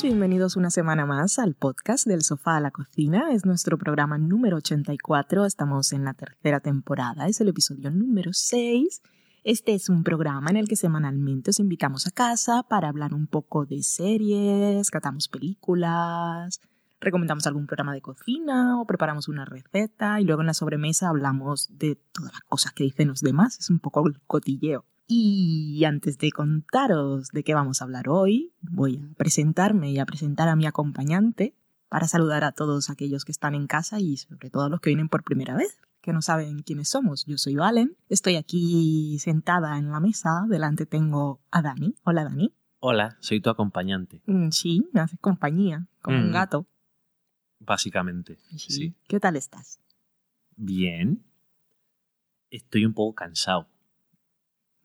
Bienvenidos una semana más al podcast del sofá a la cocina. Es nuestro programa número 84, estamos en la tercera temporada, es el episodio número 6. Este es un programa en el que semanalmente os invitamos a casa para hablar un poco de series, catamos películas, recomendamos algún programa de cocina o preparamos una receta y luego en la sobremesa hablamos de todas las cosas que dicen los demás. Es un poco el cotilleo. Y antes de contaros de qué vamos a hablar hoy, voy a presentarme y a presentar a mi acompañante para saludar a todos aquellos que están en casa y sobre todo a los que vienen por primera vez, que no saben quiénes somos. Yo soy Valen, estoy aquí sentada en la mesa, delante tengo a Dani. Hola Dani. Hola, soy tu acompañante. Mm, Sí, me haces compañía, como un Mm. gato. Básicamente. Sí. ¿Qué tal estás? Bien. Estoy un poco cansado.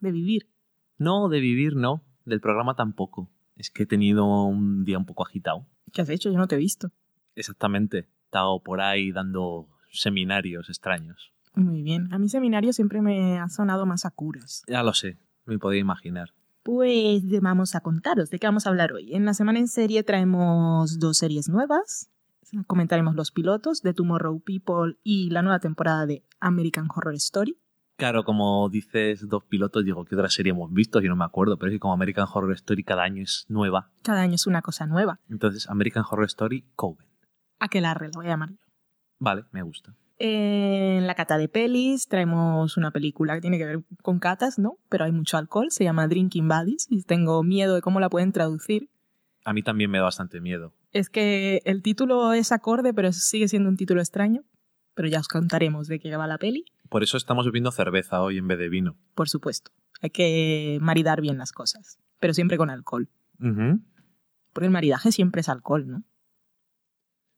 De vivir. No, de vivir no. Del programa tampoco. Es que he tenido un día un poco agitado. ¿Qué has hecho? Yo no te he visto. Exactamente. He estado por ahí dando seminarios extraños. Muy bien. A mi seminario siempre me ha sonado más a curas. Ya lo sé, me podía imaginar. Pues vamos a contaros de qué vamos a hablar hoy. En la semana en serie traemos dos series nuevas. Comentaremos los pilotos de Tomorrow People y la nueva temporada de American Horror Story. Claro, como dices dos pilotos, digo, ¿qué otra serie hemos visto? Yo no me acuerdo, pero es que como American Horror Story cada año es nueva. Cada año es una cosa nueva. Entonces, American Horror Story Coven. Aquelarre, la voy a llamar yo. Vale, me gusta. En la cata de pelis traemos una película que tiene que ver con catas, ¿no? Pero hay mucho alcohol, se llama Drinking Buddies y tengo miedo de cómo la pueden traducir. A mí también me da bastante miedo. Es que el título es acorde, pero sigue siendo un título extraño. Pero ya os contaremos de qué va la peli, Por eso estamos bebiendo cerveza hoy en vez de vino. por supuesto. Hay que maridar bien las cosas, pero siempre con alcohol. Ujú. Porque el maridaje siempre es alcohol, ¿no?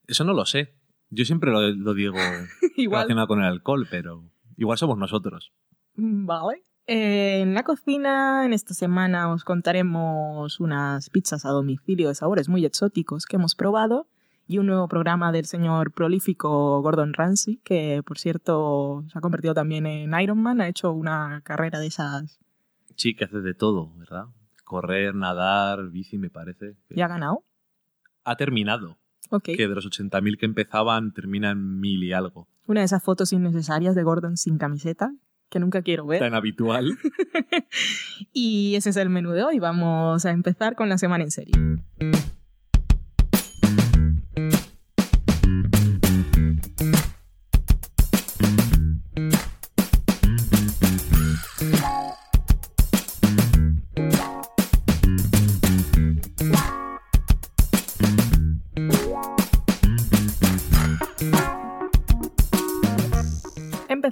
Eso no lo sé. Yo siempre lo, lo digo Igual. relacionado con el alcohol, pero igual somos nosotros. Mm, Vale. Eh, en la cocina, en esta semana os contaremos unas pizzas a domicilio de sabores muy exóticos que hemos probado y un nuevo programa del señor prolífico Gordon Ramsay, que por cierto se ha convertido también en Ironman, ha hecho una carrera de esas Sí, que haces de todo, ¿verdad? Correr, nadar, bici, me parece. y ha ganado. Ha terminado. Ok. Que de los 80.000 que empezaban, terminan mil y algo. Una de esas fotos innecesarias de Gordon sin camiseta, que nunca quiero ver. Tan habitual. Y ese es el menú de hoy. Vamos a empezar con la semana en serie.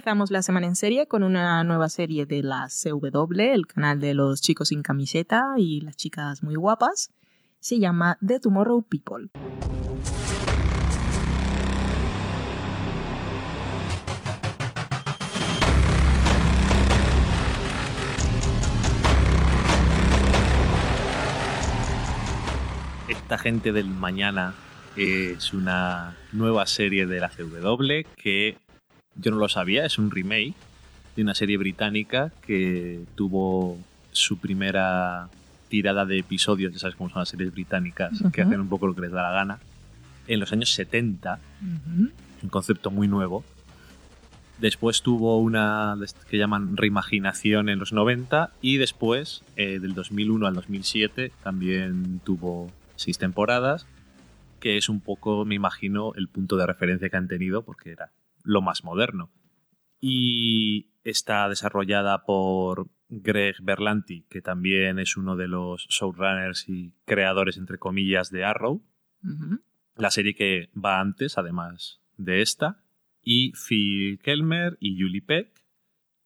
Empezamos la semana en serie con una nueva serie de la CW, el canal de los chicos sin camiseta y las chicas muy guapas. Se llama The Tomorrow People. Esta gente del mañana es una nueva serie de la CW que yo no lo sabía, es un remake de una serie británica que tuvo su primera tirada de episodios, ya sabes cómo son las series británicas, que hacen un poco lo que les da la gana, en los años 70, un concepto muy nuevo. Después tuvo una que llaman reimaginación en los 90 y después, eh, del 2001 al 2007, también tuvo seis temporadas, que es un poco, me imagino, el punto de referencia que han tenido porque era lo más moderno. Y está desarrollada por Greg Berlanti, que también es uno de los showrunners y creadores, entre comillas, de Arrow la serie que va antes, además de esta, y Phil Kelmer y Julie Peck.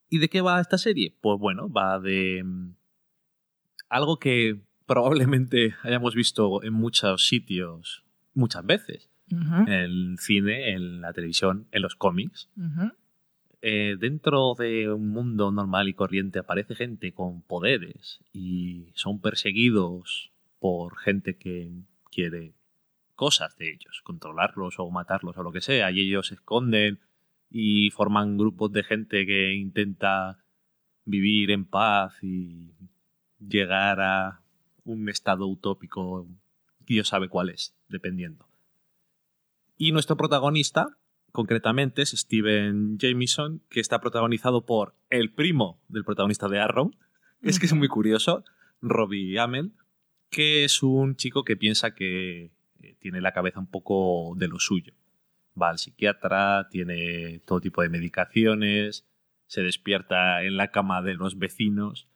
¿Y de qué va esta serie? Pues bueno, va de mm, algo que probablemente hayamos visto en muchos sitios muchas veces, en el cine, en la televisión, en los cómics. Eh, dentro de un mundo normal y corriente aparece gente con poderes y son perseguidos por gente que quiere cosas de ellos, controlarlos o matarlos o lo que sea, y ellos se esconden y forman grupos de gente que intenta vivir en paz y llegar a un estado utópico tío sabe cuál es, dependiendo. Y nuestro protagonista, concretamente, es Steven Jameson, que está protagonizado por el primo del protagonista de Arrow. Es que es muy curioso, Robbie Amell, que es un chico que piensa que eh, tiene la cabeza un poco de lo suyo. Va al psiquiatra, tiene todo tipo de medicaciones, se despierta en la cama de los vecinos,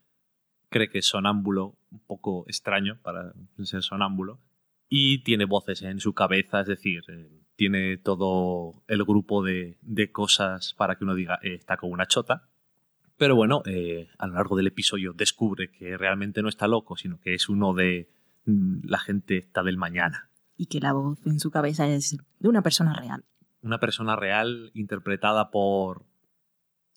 cree que es sonámbulo, un poco extraño para ser sonámbulo, y tiene voces en su cabeza, es decir, eh, tiene todo el grupo de, de, cosas para que uno diga, eh, está con una chota. Pero bueno, eh, a lo largo del episodio descubre que realmente no está loco, sino que es uno de mm, la gente está del mañana. Y que la voz en su cabeza es de una persona real. Una persona real interpretada por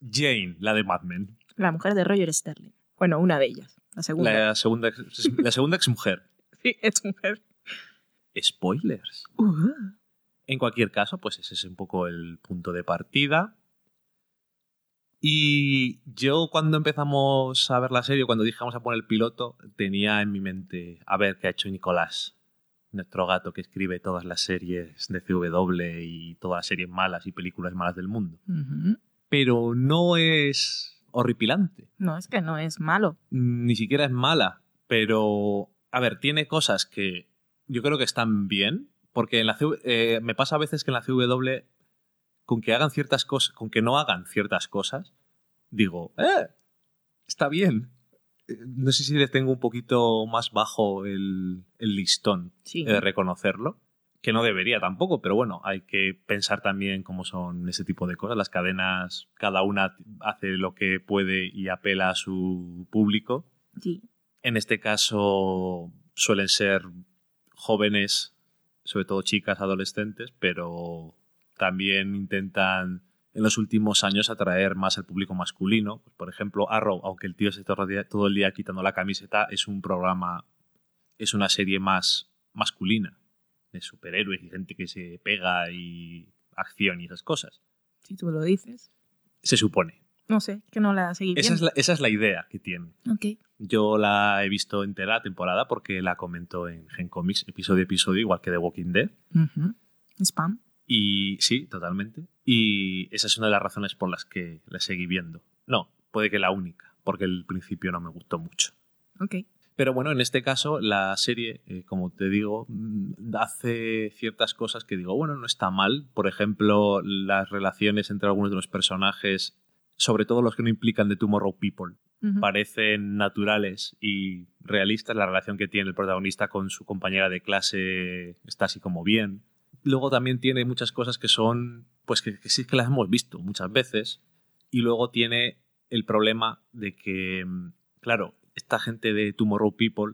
Jane, la de Mad Men. La mujer de Roger Sterling. Bueno, una de ellas. La segunda. La segunda, la segunda exmujer. sí, exmujer. Spoilers. Uh. En cualquier caso, pues ese es un poco el punto de partida. Y yo cuando empezamos a ver la serie, cuando dijimos a poner el piloto, tenía en mi mente, a ver qué ha hecho Nicolás, nuestro gato que escribe todas las series de CW y todas las series malas y películas malas del mundo. Uh -huh. Pero no es horripilante. No, es que no es malo. Ni siquiera es mala, pero, a ver, tiene cosas que yo creo que están bien, porque en la CW, eh, me pasa a veces que en la CW, con que hagan ciertas cosas, con que no hagan ciertas cosas, digo, ¡eh! Está bien. No sé si le tengo un poquito más bajo el, el listón sí. de reconocerlo, que no debería tampoco, pero bueno, hay que pensar también cómo son ese tipo de cosas. Las cadenas, cada una hace lo que puede y apela a su público. Sí. En este caso suelen ser jóvenes, sobre todo chicas, adolescentes, pero también intentan en los últimos años atraer más al público masculino. Pues, por ejemplo, Arrow, aunque el tío se está todo el día quitando la camiseta, es un programa, es una serie más masculina, de superhéroes y gente que se pega y acción y esas cosas. Si tú lo dices. Se supone. No sé, que no la seguí esa es la, esa es la idea que tiene. Okay. Yo la he visto entera la temporada porque la comentó en Gen Comics episodio a episodio, igual que The Walking Dead. Uh -huh. Spam. Y sí, totalmente. Y esa es una de las razones por las que la seguí viendo. No, puede que la única, porque el principio no me gustó mucho. Ok. Pero bueno, en este caso, la serie, eh, como te digo, hace ciertas cosas que digo, bueno, no está mal. Por ejemplo, las relaciones entre algunos de los personajes, sobre todo los que no implican de Tomorrow People, uh -huh. parecen naturales y realistas. La relación que tiene el protagonista con su compañera de clase está así como bien luego también tiene muchas cosas que son, pues que, que, sí que las hemos visto muchas veces. Y luego tiene el problema de que, claro, esta gente de Tomorrow People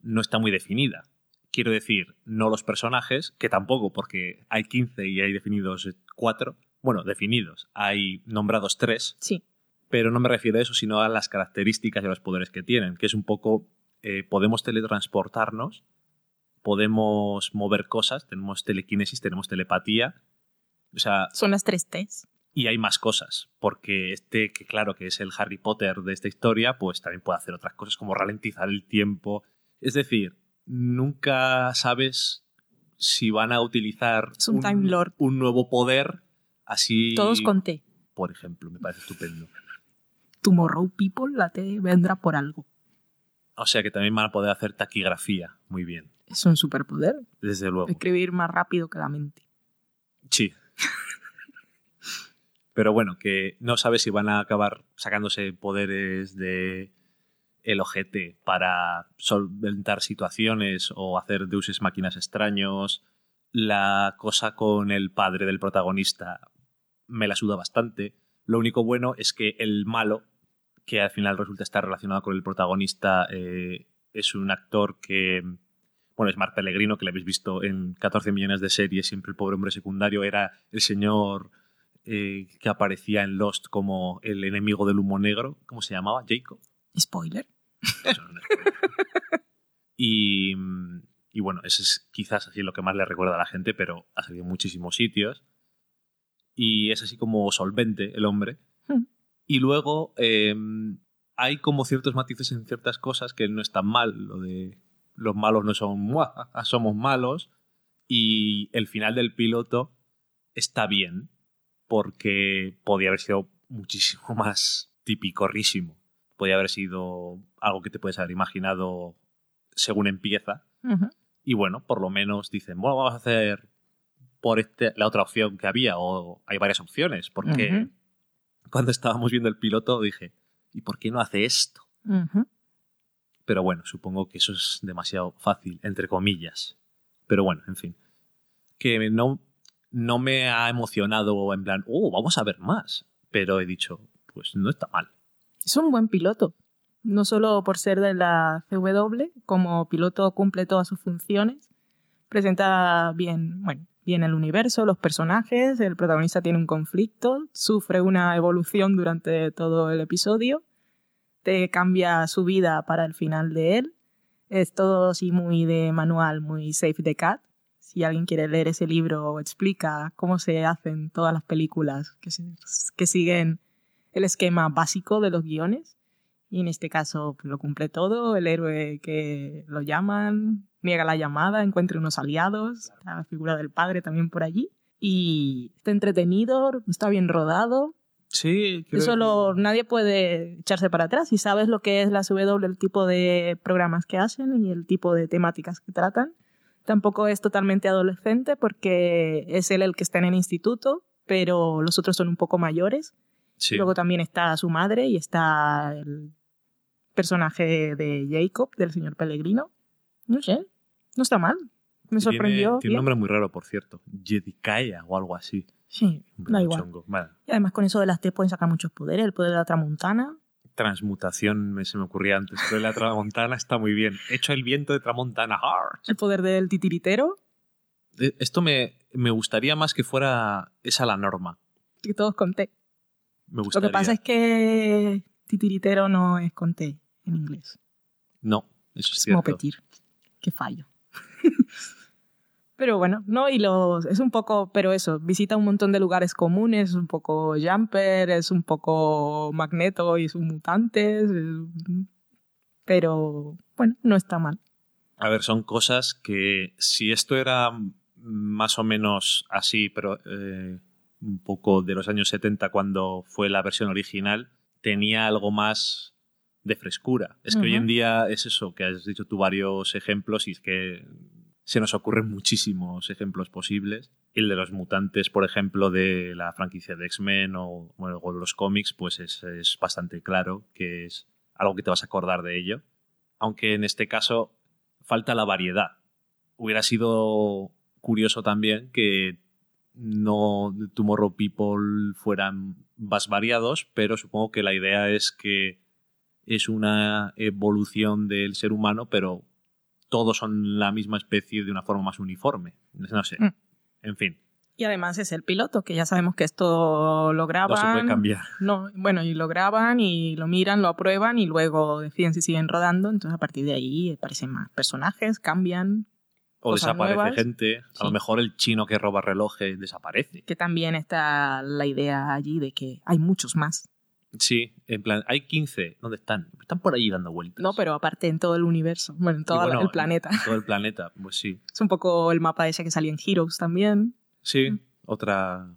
no está muy definida. Quiero decir, no los personajes, que tampoco, porque hay 15 y hay definidos 4. Bueno, definidos. Hay nombrados 3. Sí. Pero no me refiero a eso, sino a las características y a los poderes que tienen, que es un poco, eh, podemos teletransportarnos podemos mover cosas, tenemos telequinesis, tenemos telepatía. O sea, son las tres T's. Y hay más cosas, porque este, que claro, que es el Harry Potter de esta historia, pues también puede hacer otras cosas como ralentizar el tiempo. Es decir, nunca sabes si van a utilizar un, Time Lord. un nuevo poder así. Todos con T. Por ejemplo, me parece estupendo. Tomorrow People, la T vendrá por algo. O sea que también van a poder hacer taquigrafía muy bien. Es un superpoder. Desde luego. Escribir más rápido que la mente. Sí. Pero bueno, que no sabes si van a acabar sacándose poderes de el ojete para solventar situaciones o hacer deuses máquinas extraños. La cosa con el padre del protagonista me la suda bastante. Lo único bueno es que el malo, que al final resulta estar relacionado con el protagonista, eh, es un actor que bueno, es Mark Pellegrino, que le habéis visto en 14 millones de series, siempre el pobre hombre secundario era el señor eh, que aparecía en Lost como el enemigo del humo negro. ¿Cómo se llamaba? Jacob. Spoiler. Eso no es spoiler. y, y, bueno, eso es quizás así lo que más le recuerda a la gente, pero ha salido en muchísimos sitios. Y es así como solvente el hombre. Hmm. Y luego eh, hay como ciertos matices en ciertas cosas que no están mal. Lo de los malos no son "Muah, somos malos y el final del piloto está bien porque podía haber sido muchísimo más tipicorrísimo. Podía haber sido algo que te puedes haber imaginado según empieza. Y bueno, por lo menos dicen, bueno, vamos a hacer por este, la otra opción que había, o hay varias opciones, porque cuando estábamos viendo el piloto dije, ¿y por qué no hace esto? Pero bueno, supongo que eso es demasiado fácil, entre comillas. Pero bueno, en fin. Que no, no me ha emocionado en plan, oh, vamos a ver más. Pero he dicho, pues no está mal. Es un buen piloto. No solo por ser de la CW, como piloto cumple todas sus funciones. Presenta bien, bueno, bien el universo, los personajes, el protagonista tiene un conflicto, sufre una evolución durante todo el episodio, te cambia su vida para el final de él. Es todo así muy de manual, muy Save the Cat. Si alguien quiere leer ese libro, explica cómo se hacen todas las películas que, se- que siguen el esquema básico de los guiones. Y en este caso pues, lo cumple todo. El héroe que lo llaman, niega la llamada, encuentra unos aliados, la figura del padre también por allí. Y está entretenido, está bien rodado. Sí, Eso lo, nadie puede echarse para atrás. Si sabes lo que es la CW, el tipo de programas que hacen y el tipo de temáticas que tratan. Tampoco es totalmente adolescente porque es él el que está en el instituto, pero los otros son un poco mayores. Sí. Luego también está su madre y está el personaje de Jacob, del señor Pellegrino. No sé, no está mal. Me Tiene- sorprendió. Tiene, un bien. nombre muy raro, por cierto. Jedikaya o algo así. Sí, da igual. Vale. Y además con eso de las T pueden sacar muchos poderes. El poder de la tramontana. Transmutación me, se me ocurría antes. Pero la tramontana está muy bien. Hecho el viento de tramontana. ¡Ar! El poder del titiritero. Eh, Esto me, me gustaría más que fuera esa la norma. Que todos con T. Me Lo gustaría. que pasa es que titiritero no es con T en inglés. No, eso es Es cierto. mopetir. Qué fallo. pero bueno, no, y los. Es un poco. Pero eso, visita un montón de lugares comunes. Es un poco Jumper, es un poco Magneto y sus mutantes. es- Pero bueno, no está mal. A ver, son cosas que si esto era más o menos así, pero eh, un poco de los años 70 cuando fue la versión original, tenía algo más de frescura. Es que hoy en día es eso, que has dicho tú varios ejemplos y es que se nos ocurren muchísimos ejemplos posibles. El de los mutantes, por ejemplo, de la franquicia de X-Men o, o los cómics, pues es, es bastante claro que es algo que te vas a acordar de ello. Aunque en este caso falta la variedad. Hubiera sido curioso también que no Tomorrow People fueran más variados, pero supongo que la idea es que es una evolución del ser humano, pero todos son la misma especie de una forma más uniforme. No sé. Mm. En fin, Y además es el piloto, que ya sabemos que esto lo graban. no se puede cambiar. No, bueno, y lo graban y lo miran, lo aprueban y luego deciden si siguen rodando. Entonces a partir de ahí aparecen más personajes, cambian, O cosas desaparece nuevas. gente. A Sí. lo mejor el chino que roba relojes desaparece. que también está la idea allí de que hay muchos más. Sí, en plan, hay 15. ¿Dónde están? Están por allí dando vueltas. No, pero aparte en todo el universo, bueno, en todo bueno, el planeta. Todo el planeta, pues sí. Es un poco el mapa ese que salía en Heroes también. Sí, Mm. otra.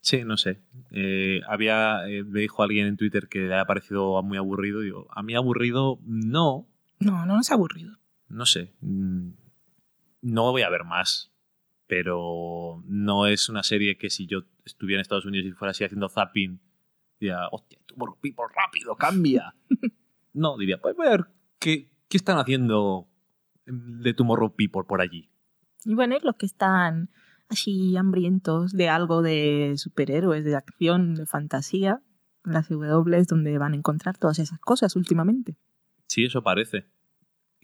Sí, no sé. Eh, había. eh, me dijo alguien en Twitter que le ha parecido muy aburrido. Digo, a mí aburrido, no. No, no es aburrido. No sé. Mm, No voy a ver más. Pero no es una serie que si yo estuviera en Estados Unidos y fuera así haciendo zapping, diría, hostia, Tomorrow People, rápido, cambia. no, diría, pues a ver qué, qué están haciendo de Tomorrow People por allí. Y bueno, los que están así hambrientos de algo de superhéroes, de acción, de fantasía, las W es donde van a encontrar todas esas cosas últimamente. Sí, eso parece.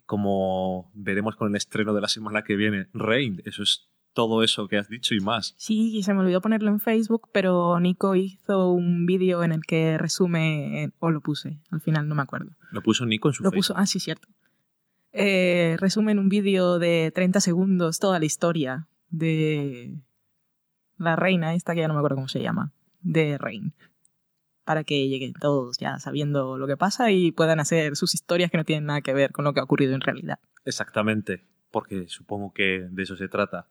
Como veremos con el estreno de la semana que viene, Rain, eso es todo eso que has dicho y más. Sí, y se me olvidó ponerlo en Facebook, pero Nico hizo un vídeo en el que resume, o lo puse, al final no me acuerdo. Lo puso Nico en su Lo Facebook. puso, ah, sí, cierto. Eh, resume en un vídeo de 30 segundos toda la historia de la reina, esta que ya no me acuerdo cómo se llama, de Rein. Para que lleguen todos ya sabiendo lo que pasa y puedan hacer sus historias que no tienen nada que ver con lo que ha ocurrido en realidad. Exactamente, porque supongo que de eso se trata.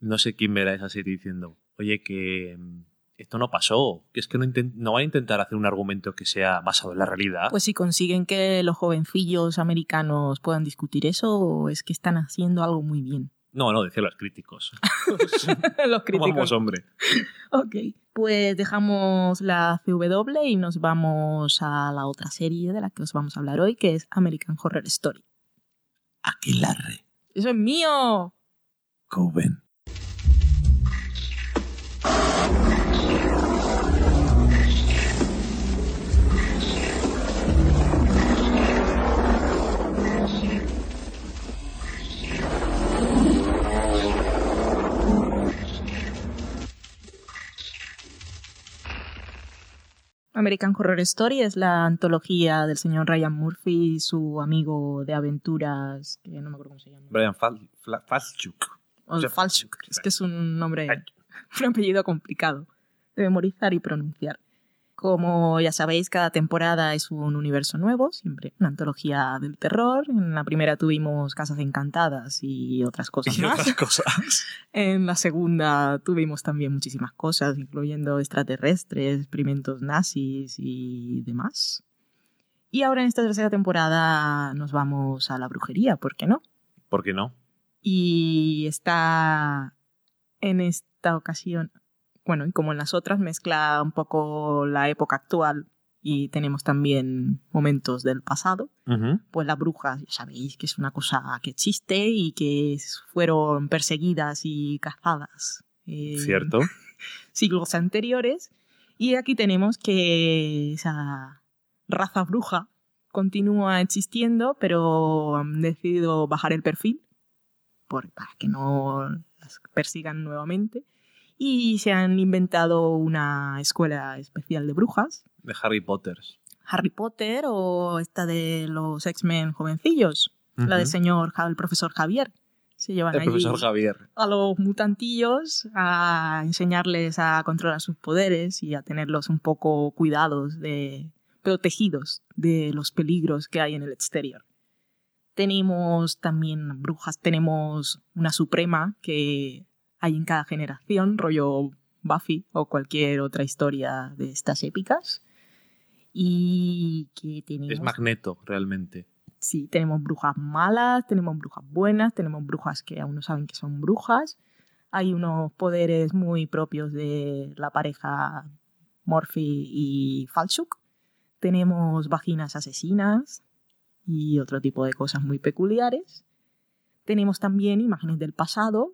No sé quién verá esa serie diciendo, oye, que mm, esto no pasó, que es que no, no van a intentar hacer un argumento que sea basado en la realidad. Pues si consiguen que los jovencillos americanos puedan discutir eso, es que están haciendo algo muy bien. No, no, decía los críticos. los Vamos, hombre. Ok, pues dejamos la CW y nos vamos a la otra serie de la que os vamos a hablar hoy, que es American Horror Story. Aquilarre. ¡Eso es mío! Coven. American Horror Story es la antología del señor Ryan Murphy y su amigo de aventuras, que no me acuerdo cómo se llama. Brian Fal Falchuk. O Jeff- Falchuk. Es que es un nombre, un apellido complicado de memorizar y pronunciar. Como ya sabéis, cada temporada es un universo nuevo, siempre una antología del terror. En la primera tuvimos Casas Encantadas y otras cosas Y más. otras cosas. En la segunda tuvimos también muchísimas cosas, incluyendo extraterrestres, experimentos nazis y demás. Y ahora en esta tercera temporada nos vamos a la brujería, ¿por qué no? ¿Por qué no? Y está en esta ocasión, bueno, y como en las otras, mezcla un poco la época actual y tenemos también momentos del pasado. Pues las brujas, ya sabéis que es una cosa que existe y que fueron perseguidas y cazadas. en Cierto. Siglos anteriores. Y aquí tenemos que esa raza bruja continúa existiendo, pero han decidido bajar el perfil por- para que no las persigan nuevamente. Y se han inventado una escuela especial de brujas, De Harry Potter. Harry Potter o esta de los X-Men jovencillos, la Ujú. del señor, el profesor Javier. Se llevan El allí profesor Javier. a los mutantillos a enseñarles a controlar sus poderes y a tenerlos un poco cuidados de protegidos de los peligros que hay en el exterior. Tenemos también brujas, tenemos una suprema que hay en cada generación, rollo Buffy o cualquier otra historia de estas épicas. Y que tenemos Es Magneto, realmente. Sí, tenemos brujas malas, tenemos brujas buenas, tenemos brujas que aún no saben que son brujas. Hay unos poderes muy propios de la pareja Morphy y Falchuk. Tenemos vaginas asesinas y otro tipo de cosas muy peculiares. Tenemos también imágenes del pasado.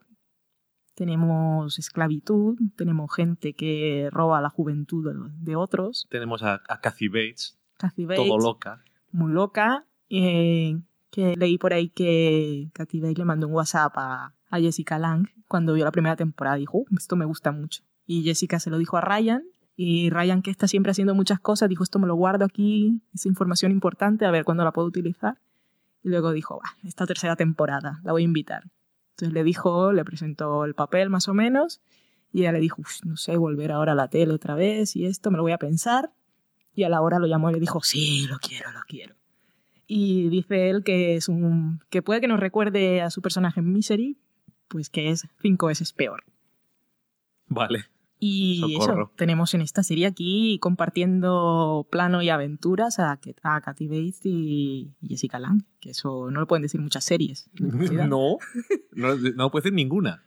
Tenemos esclavitud, tenemos gente que roba la juventud de- otros. Tenemos a, a Kathy Bates, Kathy Bates, todo loca. muy loca. eh, que leí por ahí que Kathy Bates le mandó un WhatsApp a, a Jessica Lang cuando vio la primera temporada. Dijo, "Uh, esto me gusta mucho. Y Jessica se lo dijo a Ryan. Y Ryan, que está siempre haciendo muchas cosas, dijo, esto me lo guardo aquí, es información importante, a ver cuándo la puedo utilizar. Y luego dijo, "Bah, esta tercera temporada, la voy a invitar. Entonces le dijo, le presentó el papel más o menos, y ella le dijo, "Uf, no sé, volver ahora a la tele otra vez y esto, me lo voy a pensar. Y a la hora lo llamó y le dijo, sí, lo quiero, lo quiero. Y dice él que es un. que puede que nos recuerde a su personaje en Misery, pues que es cinco veces peor. Vale. Y Socorro. eso, tenemos en esta serie aquí compartiendo plano y aventuras a, a Kathy Bates y Jessica Lang, que eso no lo pueden decir muchas series. No, no, no puede ser ninguna.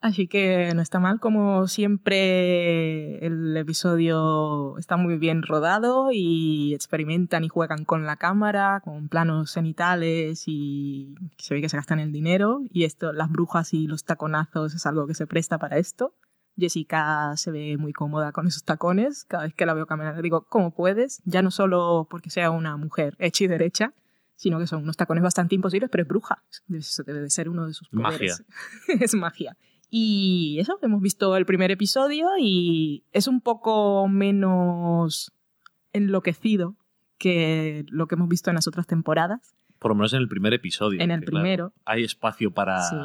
Así que no está mal, como siempre el episodio está muy bien rodado y experimentan y juegan con la cámara, con planos cenitales y se ve que se gastan el dinero y esto, las brujas y los taconazos es algo que se presta para esto. Jessica se ve muy cómoda con esos tacones, cada vez que la veo caminar digo, ¿cómo puedes? Ya no solo porque sea una mujer hecha y derecha, sino que son unos tacones bastante imposibles, pero es bruja. Eso debe de ser uno de sus poderes. es magia. Y eso, hemos visto el primer episodio y es un poco menos enloquecido que lo que hemos visto en las otras temporadas. Por lo menos en el primer episodio. En el claro, primero. hay espacio para. Sí.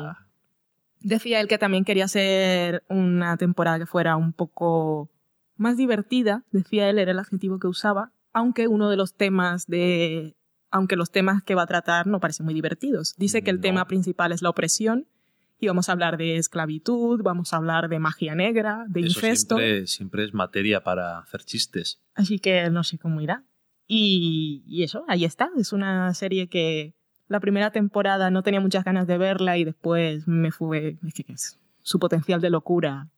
Decía él que también quería hacer una temporada que fuera un poco más divertida, decía él, era el adjetivo que usaba, aunque uno de los temas de aunque los temas que va a tratar no parecen muy divertidos. Dice que el No. tema principal es la opresión y vamos a hablar de esclavitud, vamos a hablar de magia negra, de Eso incesto. siempre, siempre es materia para hacer chistes. Así que no sé cómo irá. Y, y eso, ahí está. Es una serie que la primera temporada no tenía muchas ganas de verla y después me fue. Es que su potencial de locura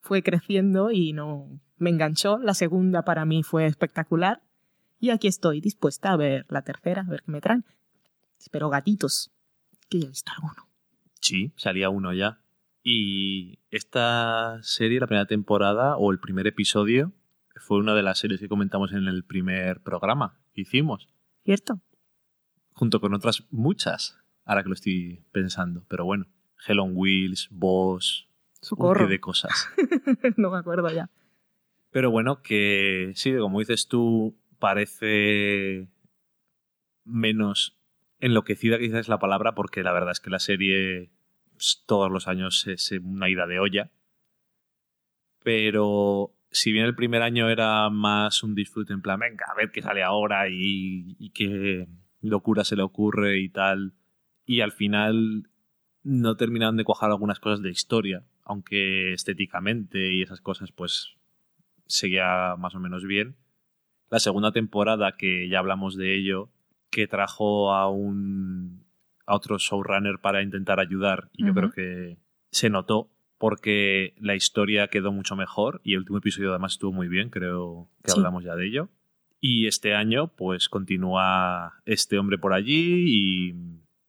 fue creciendo y no me enganchó. La segunda para mí fue espectacular. Y aquí estoy dispuesta a ver la tercera, a ver qué me traen. Espero gatitos, que ya he visto alguno. Sí, salía uno ya. Y esta serie, la primera temporada o el primer episodio, fue una de las series que comentamos en el primer programa que hicimos, ¿Cierto? Junto con otras muchas, ahora que lo estoy pensando. Pero bueno, Hell on Wheels, Boss, un qué de cosas. no me acuerdo ya. Pero bueno, que sí, como dices tú, parece menos enloquecida quizás es la palabra, porque la verdad es que la serie pues, todos los años es una ida de olla. Pero si bien el primer año era más un disfrute en plan, venga, a ver qué sale ahora y, y qué locura se le ocurre y tal, y al final no terminaron de cuajar algunas cosas de historia, aunque estéticamente y esas cosas pues seguía más o menos bien. La segunda temporada, que ya hablamos de ello, que trajo a un a otro showrunner para intentar ayudar y yo creo que se notó porque la historia quedó mucho mejor y el último episodio además estuvo muy bien, creo que Sí. hablamos ya de ello. Y este año pues continúa este hombre por allí y,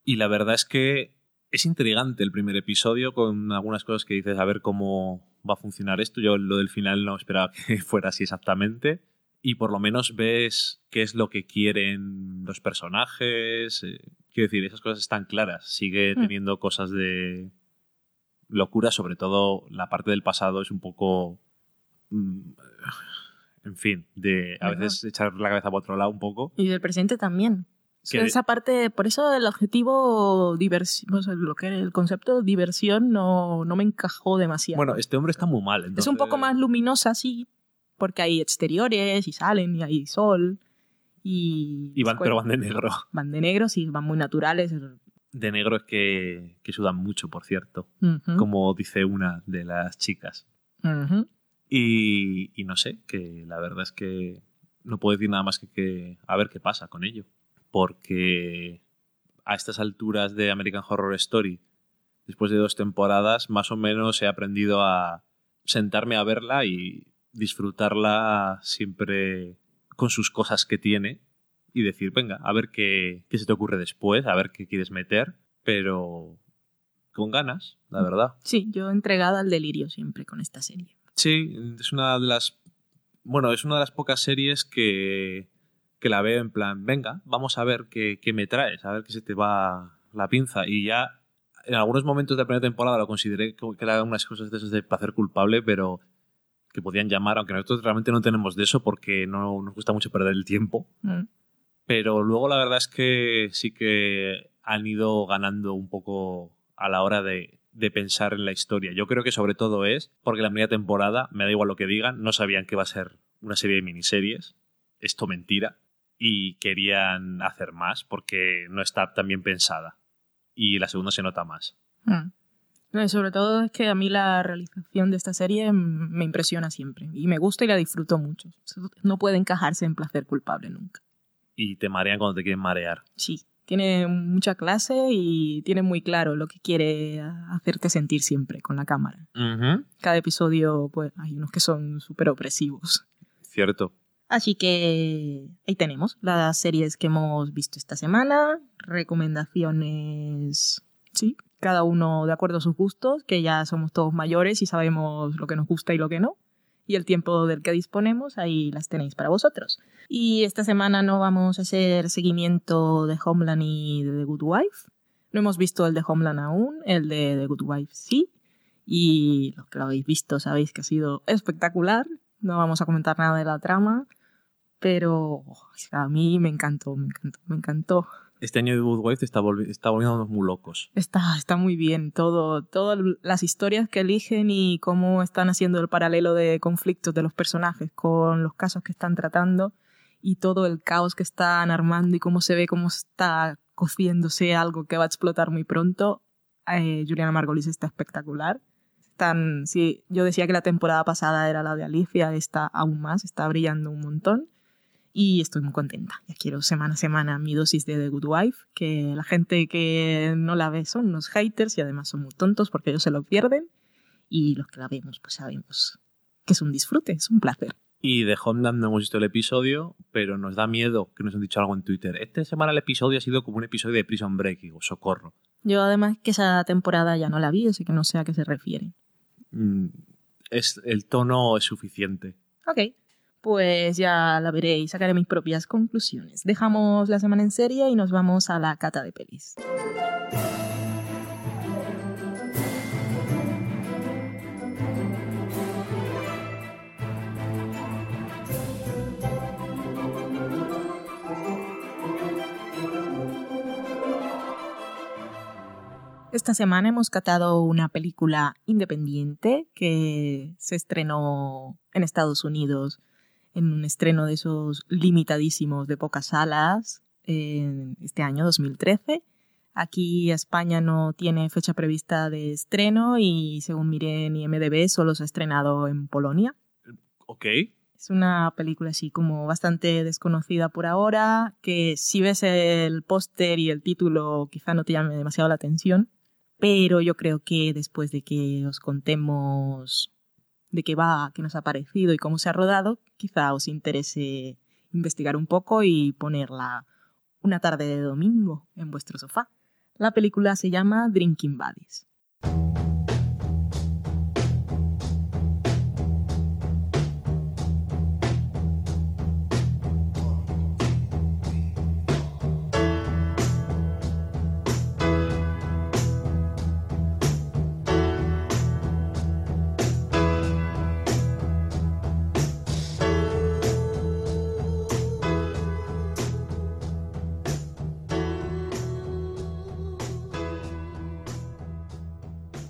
y la verdad es que es intrigante el primer episodio con algunas cosas que dices a ver cómo va a funcionar esto. Yo lo del final no esperaba que fuera así exactamente. Y por lo menos ves qué es lo que quieren los personajes. eh, quiero decir, esas cosas están claras. Sigue Mm. teniendo cosas de locura, sobre todo la parte del pasado es un poco... En fin, de a veces echar la cabeza para otro lado un poco. Y del presente también. Que esa parte, por eso el objetivo diversión, o sea, lo que el concepto de diversión no, no me encajó demasiado. Bueno, este hombre está muy mal. es un poco más luminosa, sí, porque hay exteriores y salen y hay sol. Y, Y van, pero van de negro. van de negro, sí, van muy naturales. De negro es que, que sudan mucho, por cierto. Como dice una de las chicas. ujú. Y, y no sé, que la verdad es que no puedo decir nada más que, que a ver qué pasa con ello. Porque a estas alturas de American Horror Story, después de dos temporadas, más o menos he aprendido a sentarme a verla y disfrutarla siempre con sus cosas que tiene y decir, venga, a ver qué, qué se te ocurre después, a ver qué quieres meter, pero con ganas, la verdad. Sí, yo entregada al delirio siempre con esta serie. Sí, es una de las. Bueno, es una de las pocas series que, que la veo en plan, venga, vamos a ver qué, qué me traes, a ver qué se te va la pinza. Y ya en algunos momentos de la primera temporada lo consideré que eran unas cosas de esas de placer culpable, pero que podían llamar, aunque nosotros realmente no tenemos de eso porque no nos gusta mucho perder el tiempo. Mm. Pero luego la verdad es que sí que han ido ganando un poco a la hora de, de pensar en la historia. Yo creo que sobre todo es porque la primera temporada, me da igual lo que digan, no sabían que iba a ser una serie de miniseries. Esto mentira. Y querían hacer más porque no está tan bien pensada. Y la segunda se nota más. Mm. No, sobre todo es que a mí la realización de esta serie me impresiona siempre y me gusta y la disfruto mucho. No puede encajarse en placer culpable nunca. Y te marean cuando te quieren marear. Sí, tiene mucha clase y tiene muy claro lo que quiere hacerte sentir siempre con la cámara. Cada episodio, pues hay unos que son súper opresivos. Cierto. Así que ahí tenemos las series que hemos visto esta semana, recomendaciones, sí, cada uno de acuerdo a sus gustos, que ya somos todos mayores y sabemos lo que nos gusta y lo que no. Y el tiempo del que disponemos, ahí las tenéis para vosotros. Y esta semana no vamos a hacer seguimiento de Homeland y de The Good Wife. No hemos visto el de Homeland aún, el de The Good Wife sí. Y los que lo habéis visto sabéis que ha sido espectacular. No vamos a comentar nada de la trama, pero a mí me encantó, me encantó, me encantó. Este año de Good Wife está, volvi- está volviéndonos muy locos. Está, está muy bien todo, todas las historias que eligen y cómo están haciendo el paralelo de conflictos de los personajes con los casos que están tratando y todo el caos que están armando y cómo se ve cómo está cociéndose algo que va a explotar muy pronto, eh, Juliana Margolis está espectacular. Están, sí, yo decía que la temporada pasada era la de Alicia, está aún más, está brillando un montón y estoy muy contenta. Ya quiero semana a semana mi dosis de The Good Wife, que la gente que no la ve son unos haters y además son muy tontos porque ellos se lo pierden y los que la vemos pues sabemos que es un disfrute, es un placer. Y de Homeland no hemos visto el episodio, pero nos da miedo que nos han dicho algo en Twitter. Esta semana el episodio ha sido como un episodio de Prison Break, digo, socorro. Yo además que esa temporada ya no la vi, así que no sé a qué se refiere. Mm, es, el tono es suficiente. Ok, pues ya la veré y sacaré mis propias conclusiones. Dejamos la semana en serie y nos vamos a la cata de pelis. Esta semana hemos catado una película independiente que se estrenó en Estados Unidos en un estreno de esos limitadísimos de pocas salas en este año 2013. Aquí España no tiene fecha prevista de estreno y según miré en IMDB solo se ha estrenado en Polonia. Ok. Es una película así como bastante desconocida por ahora, que si ves el póster y el título quizá no te llame demasiado la atención, pero yo creo que después de que os contemos de qué va, qué nos ha parecido y cómo se ha rodado, quizá os interese investigar un poco y ponerla una tarde de domingo en vuestro sofá. La película se llama Drinking Buddies.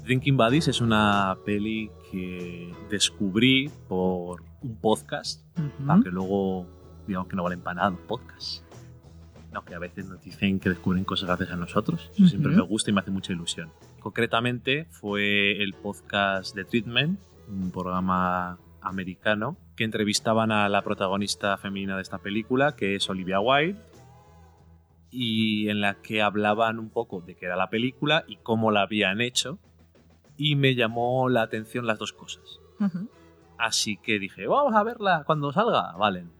Drinking Buddies es una peli que descubrí por un podcast, aunque luego digamos que no valen para nada los podcasts. No, que a veces nos dicen que descubren cosas gracias a nosotros. Eso siempre me gusta y me hace mucha ilusión. Concretamente fue el podcast de Treatment, un programa americano que entrevistaban a la protagonista femenina de esta película, que es Olivia Wilde, y en la que hablaban un poco de qué era la película y cómo la habían hecho y me llamó la atención las dos cosas. Así que dije, vamos a verla cuando salga, Valen.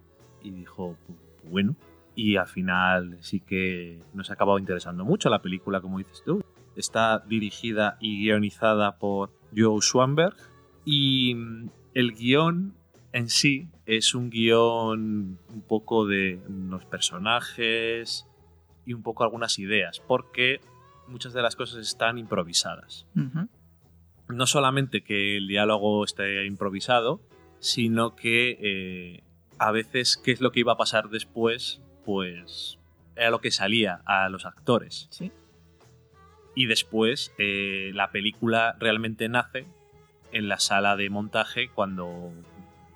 Y dijo, bueno. Y al final sí que nos ha acabado interesando mucho la película, como dices tú. Está dirigida y guionizada por Joe Swanberg. Y mm, el guion en sí es un guion un poco de los personajes y un poco algunas ideas, porque muchas de las cosas están improvisadas no solamente que el diálogo esté improvisado, sino que eh, a veces qué es lo que iba a pasar después, pues era lo que salía a los actores. Sí. Y después eh, la película realmente nace en la sala de montaje cuando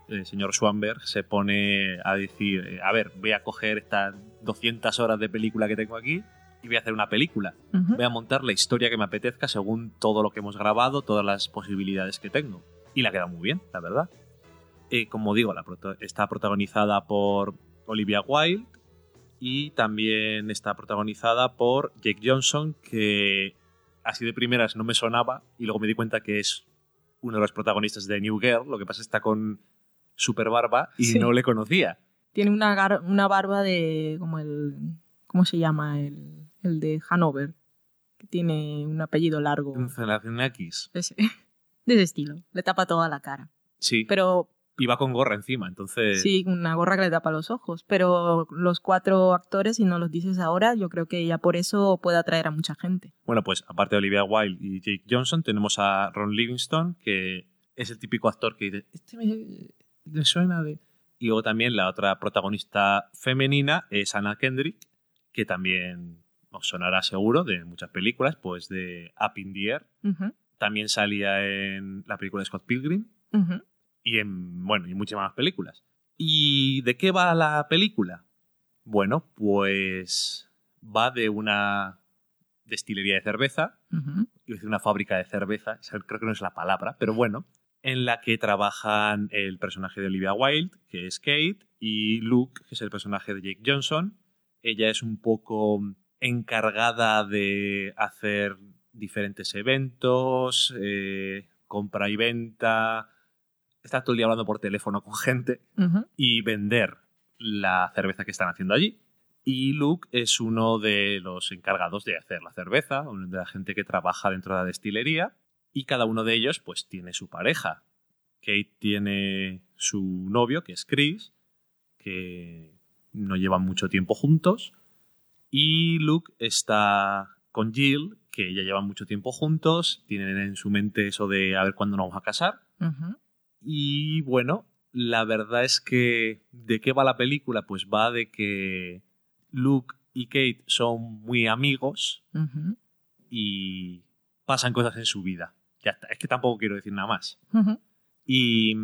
el señor Schwanberg se pone a decir, a ver, voy a coger estas 200 horas de película que tengo aquí y voy a hacer una película. Voy a montar la historia que me apetezca según todo lo que hemos grabado, todas las posibilidades que tengo. Y la queda muy bien, la verdad. Eh, como digo, la está protagonizada por Olivia Wilde y también está protagonizada por Jake Johnson, que así de primeras no me sonaba y luego me di cuenta que es uno de los protagonistas de New Girl. Lo que pasa está con super barba y no le conocía. Tiene una, una barba de como el... ¿Cómo se llama? El el de Hanover, que tiene un apellido largo. Generación X. Ese, de ese estilo. Le tapa toda la cara. Sí. Pero. Iba con gorra encima, entonces. Sí, una gorra que le tapa los ojos. Pero los cuatro actores, si no los dices ahora, yo creo que ya por eso puede atraer a mucha gente. Bueno, pues aparte de Olivia Wilde y Jake Johnson, tenemos a Ron Livingston, que es el típico actor que dice: Este me suena de. Y luego también la otra protagonista femenina es Anna Kendrick, que también os sonará seguro de muchas películas, pues de Up in the Air. También salía en la película de Scott Pilgrim. Y en, bueno, y muchas más películas. ¿Y de qué va la película? Bueno, pues va de una destilería de cerveza, iba a decir una fábrica de cerveza, creo que no es la palabra, pero bueno, en la que trabajan el personaje de Olivia Wilde, que es Kate, y Luke, que es el personaje de Jake Johnson. Ella es un poco encargada de hacer diferentes eventos, eh, compra y venta, está todo el día hablando por teléfono con gente y vender la cerveza que están haciendo allí. Y Luke es uno de los encargados de hacer la cerveza, uno de la gente que trabaja dentro de la destilería. Y cada uno de ellos, pues, tiene su pareja. Kate tiene su novio, que es Chris, que no llevan mucho tiempo juntos. Y Luke está con Jill, que ya llevan mucho tiempo juntos. Tienen en su mente eso de a ver cuándo nos vamos a casar. Y bueno, la verdad es que ¿de qué va la película? Pues va de que Luke y Kate son muy amigos y pasan cosas en su vida. Ya está, es que tampoco quiero decir nada más. Y,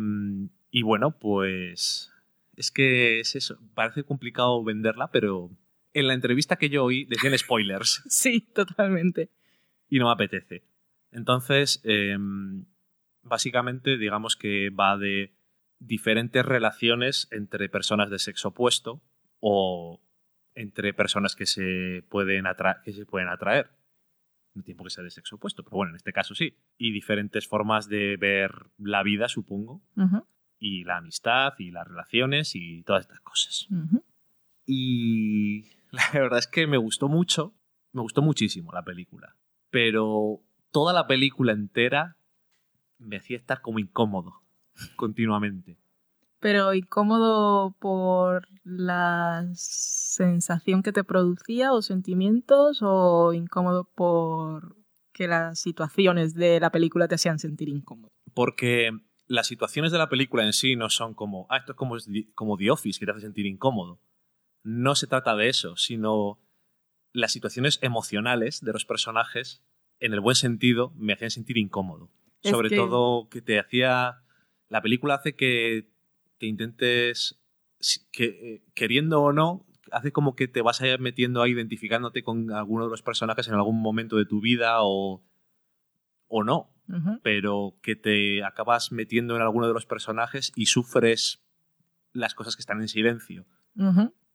y bueno, pues es que es eso. Parece complicado venderla, pero en la entrevista que yo oí decían spoilers Sí, totalmente. y no me apetece. Entonces, em, básicamente, digamos que va de diferentes relaciones entre personas de sexo opuesto o entre personas que se pueden, atra- que se pueden atraer. No tiempo que sea de sexo opuesto, pero bueno, en este caso sí. Y diferentes formas de ver la vida, supongo, y la amistad y las relaciones y todas estas cosas. Y la verdad es que me gustó mucho, me gustó muchísimo la película. Pero toda la película entera me hacía estar como incómodo continuamente. Pero incómodo por la sensación que te producía o sentimientos o incómodo por que las situaciones de la película te hacían sentir incómodo. Porque las situaciones de la película en sí no son como, ah, esto es como, como The Office, que te hace sentir incómodo. No se trata de eso, sino las situaciones emocionales de los personajes, en el buen sentido, me hacían sentir incómodo. Es Sobre que- todo que te hacía... La película hace que te intentes, que, eh, queriendo o no, hace como que te vas a ir metiendo ahí, identificándote con alguno de los personajes en algún momento de tu vida o, o no pero que te acabas metiendo en alguno de los personajes y sufres las cosas que están en silencio.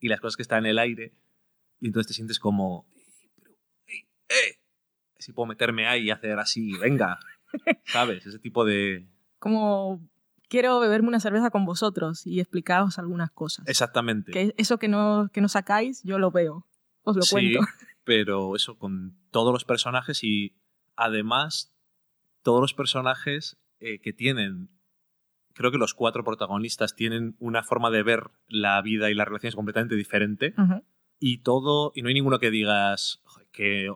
Y las cosas que están en el aire y entonces te sientes como "Ey, pero, ey, eh". si puedo meterme ahí y hacer así venga sabes ese tipo de Como quiero beberme una cerveza con vosotros y explicaros algunas cosas. exactamente Que eso que no, que no sacáis, yo lo veo. Os lo sí cuento. pero eso con todos los personajes y además todos los personajes eh, que tienen creo que los cuatro protagonistas tienen una forma de ver la vida y las relaciones completamente diferente. Y todo y no hay ninguno que digas "Joder, que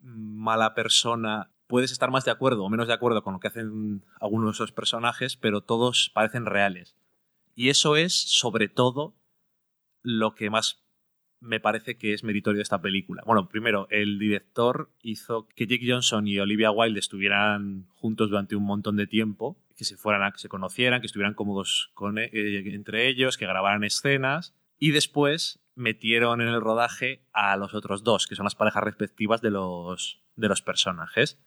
mala persona puedes estar más de acuerdo o menos de acuerdo con lo que hacen algunos de esos personajes pero todos parecen reales. Y eso es sobre todo lo que más me parece que es meritorio de esta película. Bueno, primero, el director hizo que Jake Johnson y Olivia Wilde estuvieran juntos durante un montón de tiempo, que se fueran a, que se conocieran, que estuvieran cómodos con, eh, entre ellos, que grabaran escenas y después metieron en el rodaje a los otros dos, que son las parejas respectivas de los, de los personajes.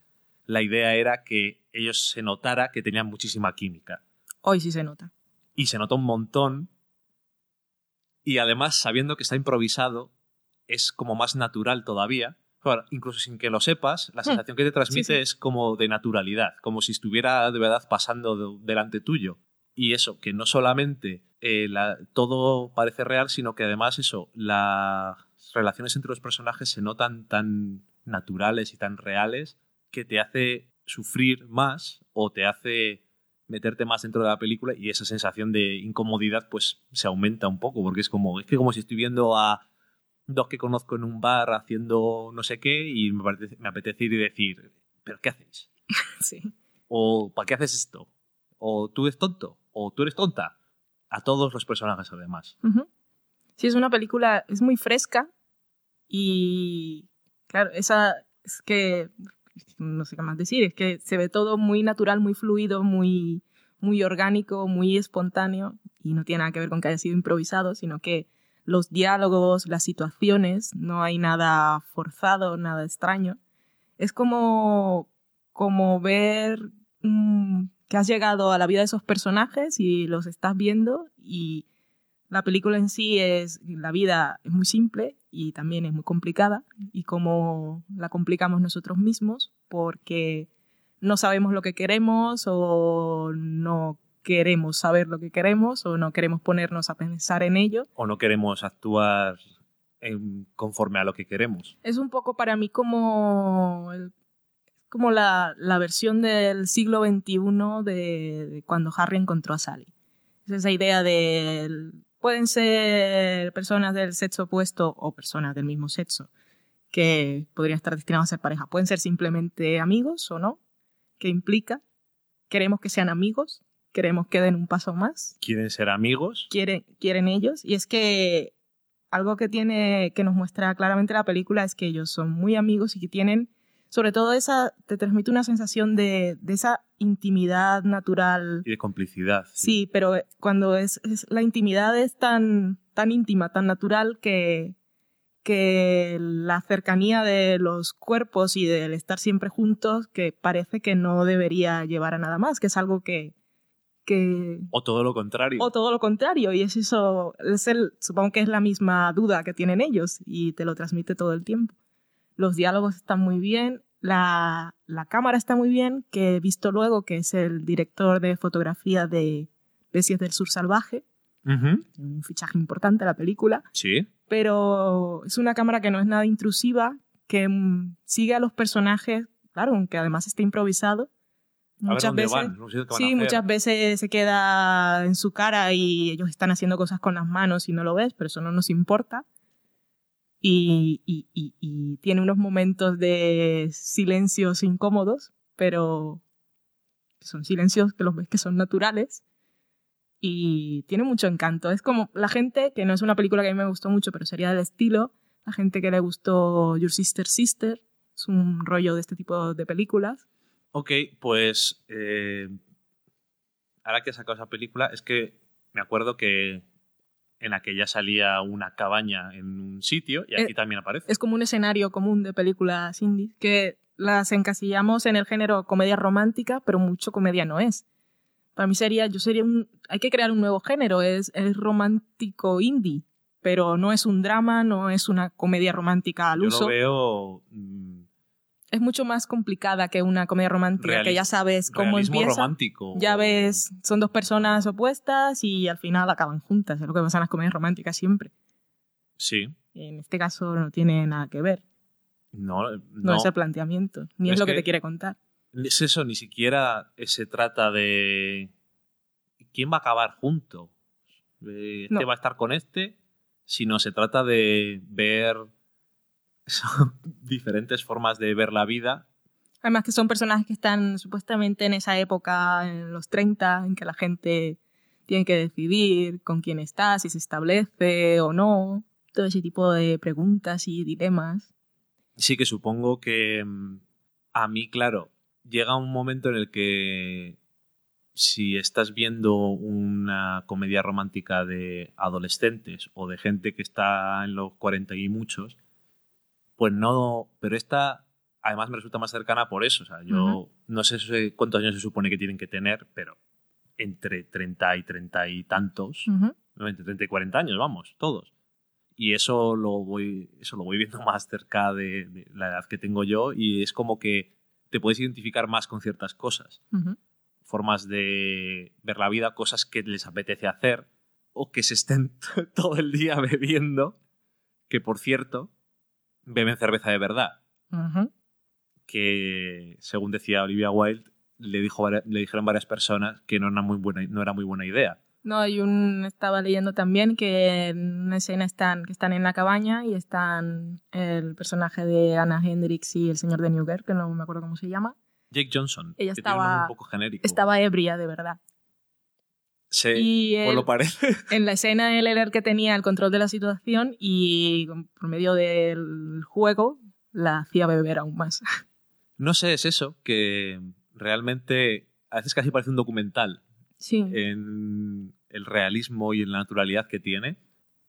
La idea era que ellos se notara que tenían muchísima química Hoy sí se nota. y se nota un montón. Y además, sabiendo que está improvisado, es como más natural todavía. Claro, incluso sin que lo sepas, la Hmm. sensación que te transmite Sí, sí. es como de naturalidad, como si estuviera de verdad pasando de- delante tuyo. Y eso, que no solamente eh, la- todo parece real, sino que además eso, las relaciones entre los personajes se notan tan naturales y tan reales que te hace sufrir más o te hace meterte más dentro de la película y esa sensación de incomodidad pues se aumenta un poco porque es como es que como si estoy viendo a dos que conozco en un bar haciendo no sé qué y me, parece- me apetece ir y decir pero qué hacéis Sí. o para qué haces esto o tú eres tonto o tú eres tonta a todos los personajes además. Ujú. Sí, es una película, es muy fresca y claro, esa es que, no sé qué más decir, es que se ve todo muy natural, muy fluido, muy, muy orgánico, muy espontáneo y no tiene nada que ver con que haya sido improvisado, sino que los diálogos, las situaciones, no hay nada forzado, nada extraño. Es como, como ver mm, que has llegado a la vida de esos personajes y los estás viendo y la película en sí es, la vida es muy simple y también es muy complicada y cómo la complicamos nosotros mismos porque no sabemos lo que queremos o no queremos saber lo que queremos o no queremos ponernos a pensar en ello. O no queremos actuar conforme a lo que queremos. Es un poco para mí como, como la, versión del siglo XXI de, cuando Harry encontró a Sally. Es esa idea de pueden ser personas del sexo opuesto o personas del mismo sexo que podrían estar destinados a ser pareja. Pueden ser simplemente amigos o no. ¿Qué implica? Queremos que sean amigos, queremos que den un paso más. ¿Quieren ser amigos? Quieren, quieren ellos. Y es que algo que tiene, que nos muestra claramente la película es que ellos son muy amigos y que tienen, sobre todo esa, te transmite una sensación de, de esa intimidad natural. Y de complicidad. Sí, pero cuando es, la intimidad es tan, tan íntima, tan natural que, que la cercanía de los cuerpos y del estar siempre juntos, que parece que no debería llevar a nada más, que es algo que, que... O todo lo contrario. O todo lo contrario, y es eso, es el, supongo que es la misma duda que tienen ellos y te lo transmite todo el tiempo. Los diálogos están muy bien, la, cámara está muy bien, que he visto luego que es el director de fotografía de Bestias del Sur Salvaje. Un fichaje importante la película. Sí. Pero es una cámara que no es nada intrusiva, que mm, sigue a los personajes, claro, aunque además está improvisado. Muchas veces, sí, muchas veces se queda en su cara y ellos están haciendo cosas con las manos y no lo ves, pero eso no nos importa y, tiene unos momentos de silencios incómodos, pero son silencios que los ves que son naturales y tiene mucho encanto. Es como la gente, que no es una película que a mí me gustó mucho, pero sería del estilo, la gente que le gustó Your Sister Sister, es un rollo de este tipo de películas. Ok, pues eh, ahora que he sacado esa película, es que me acuerdo que en la que ya salía una cabaña en un sitio y aquí eh, también aparece. Es como un escenario común de películas indie que las encasillamos en el género comedia romántica, pero mucho comedia no es. Para mí sería, yo sería un, hay que crear un nuevo género, es, es romántico indie, pero no es un drama, no es una comedia romántica al uso. Yo lo veo es mucho más complicada que una comedia romántica, que ya sabes cómo empieza. romántico. Ya ves, son dos personas opuestas y al final acaban juntas, es lo que pasa en las comedias románticas siempre. Sí. En este caso no tiene nada que ver. No, no. no es el planteamiento, ni es, lo que, te quiere contar. Es eso, ni siquiera se trata de quién va a acabar junto. Este va a estar con este, sino se trata de ver son diferentes formas de ver la vida. Además que son personajes que están supuestamente en esa época, en los 30, en que la gente tiene que decidir con quién está, si se establece o no, todo ese tipo de preguntas y dilemas. Sí que supongo que mm, a mí, claro, llega un momento en el que si estás viendo una comedia romántica de adolescentes o de gente que está en los 40 y muchos, pues no, pero esta además me resulta más cercana por eso. O sea, yo no sé cuántos años se supone que tienen que tener, pero entre 30 y 30 y tantos, entre 30 y 40 años, vamos, todos. Y eso lo voy, eso lo voy viendo más cerca de, la edad que tengo yo y es como que te puedes identificar más con ciertas cosas. Formas de ver la vida, cosas que les apetece hacer o que se estén todo el día bebiendo. Que por cierto, beben cerveza de verdad. Que, según decía Olivia Wilde, le, dijo, le dijeron varias personas que no era muy buena, no era muy buena idea. No, hay un estaba leyendo también que en una escena están que están en la cabaña y están el personaje de Anna Hendrix y el señor de Newgate, que no me acuerdo cómo se llama. Jake Johnson. Ella estaba un poco genérico. Estaba ebria de verdad. Sí, y lo parece. En la escena él era el que tenía el control de la situación y por medio del juego la hacía beber aún más. No sé, es eso, que realmente a veces casi parece un documental. Sí. En, el realismo y la naturalidad que tiene.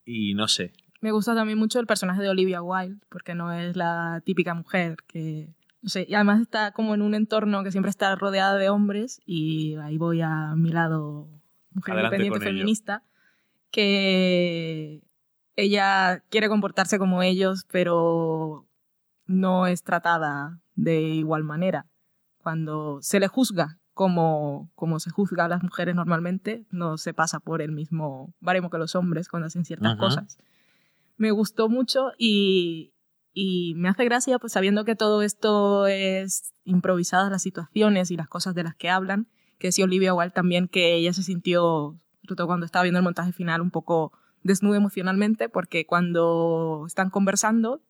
Y no sé. Me gusta también mucho el personaje de Olivia Wilde, porque no es la típica mujer que. No sé, y además está como en un entorno que siempre está rodeada de hombres, y ahí voy a mi lado mujer Adelante independiente ello. feminista, que ella quiere comportarse como ellos, pero no es tratada de igual manera. Cuando se le juzga como, como se juzga a las mujeres normalmente, no se pasa por el mismo baremo que los hombres cuando hacen ciertas Ajá. cosas. Me gustó mucho y, y me hace gracia, pues sabiendo que todo esto es improvisadas las situaciones y las cosas de las que hablan, que decía Olivia Wilde también que ella se sintió, sobre todo cuando estaba viendo el montaje final, un poco desnuda emocionalmente, porque cuando están conversando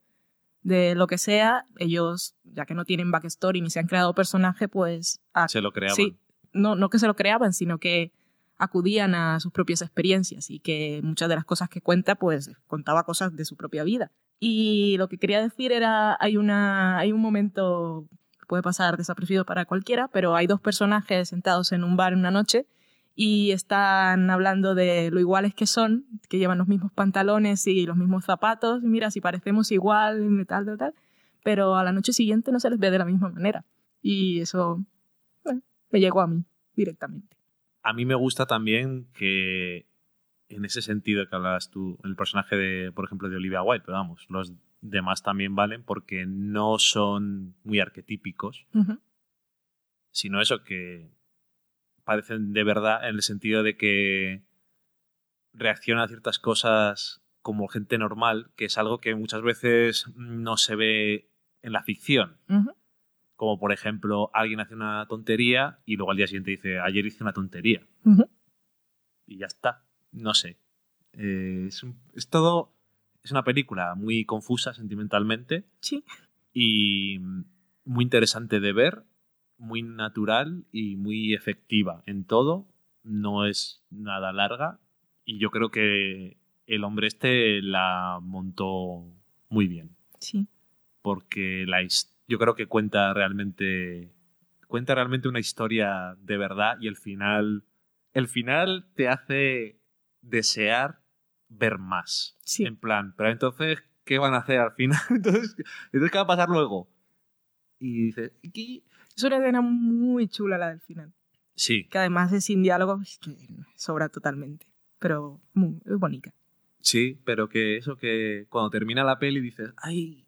de lo que sea, ellos, ya que no tienen backstory ni se han creado personaje, pues a- Se lo creaban. Sí, no, no que se lo creaban, sino que acudían a sus propias experiencias y que muchas de las cosas que cuenta, pues contaba cosas de su propia vida. Y lo que quería decir era, hay, una, hay un momento puede pasar desapercibido para cualquiera, pero hay dos personajes sentados en un bar una noche y están hablando de lo iguales que son, que llevan los mismos pantalones y los mismos zapatos, mira, si parecemos igual, tal, tal, tal, pero a la noche siguiente no se les ve de la misma manera. Y eso bueno, me llegó a mí directamente. A mí me gusta también que en ese sentido que hablabas tú, el personaje de, por ejemplo, de Olivia Wilde, pero vamos, los demás también valen porque no son muy arquetípicos, sino eso que parecen de verdad en el sentido de que reacciona a ciertas cosas como gente normal, que es algo que muchas veces no se ve en la ficción. Como por ejemplo, alguien hace una tontería y luego al día siguiente dice, ayer hice una tontería. Y ya está. No sé. Eh, es, un- es todo. Es una película muy confusa sentimentalmente Sí. y muy interesante de ver, muy natural y muy efectiva en todo. No es nada larga y yo creo que el hombre este la montó muy bien Sí. porque la yo creo que cuenta realmente cuenta realmente una historia de verdad y el final el final te hace desear ver más Sí. en plan pero entonces qué van a hacer al final entonces, entonces qué va a pasar luego y dices "¿Qué?". Es una escena muy chula la del final, sí que además es sin diálogo, es que sobra totalmente, pero muy, es bonita. sí pero que eso que cuando termina la peli dices ay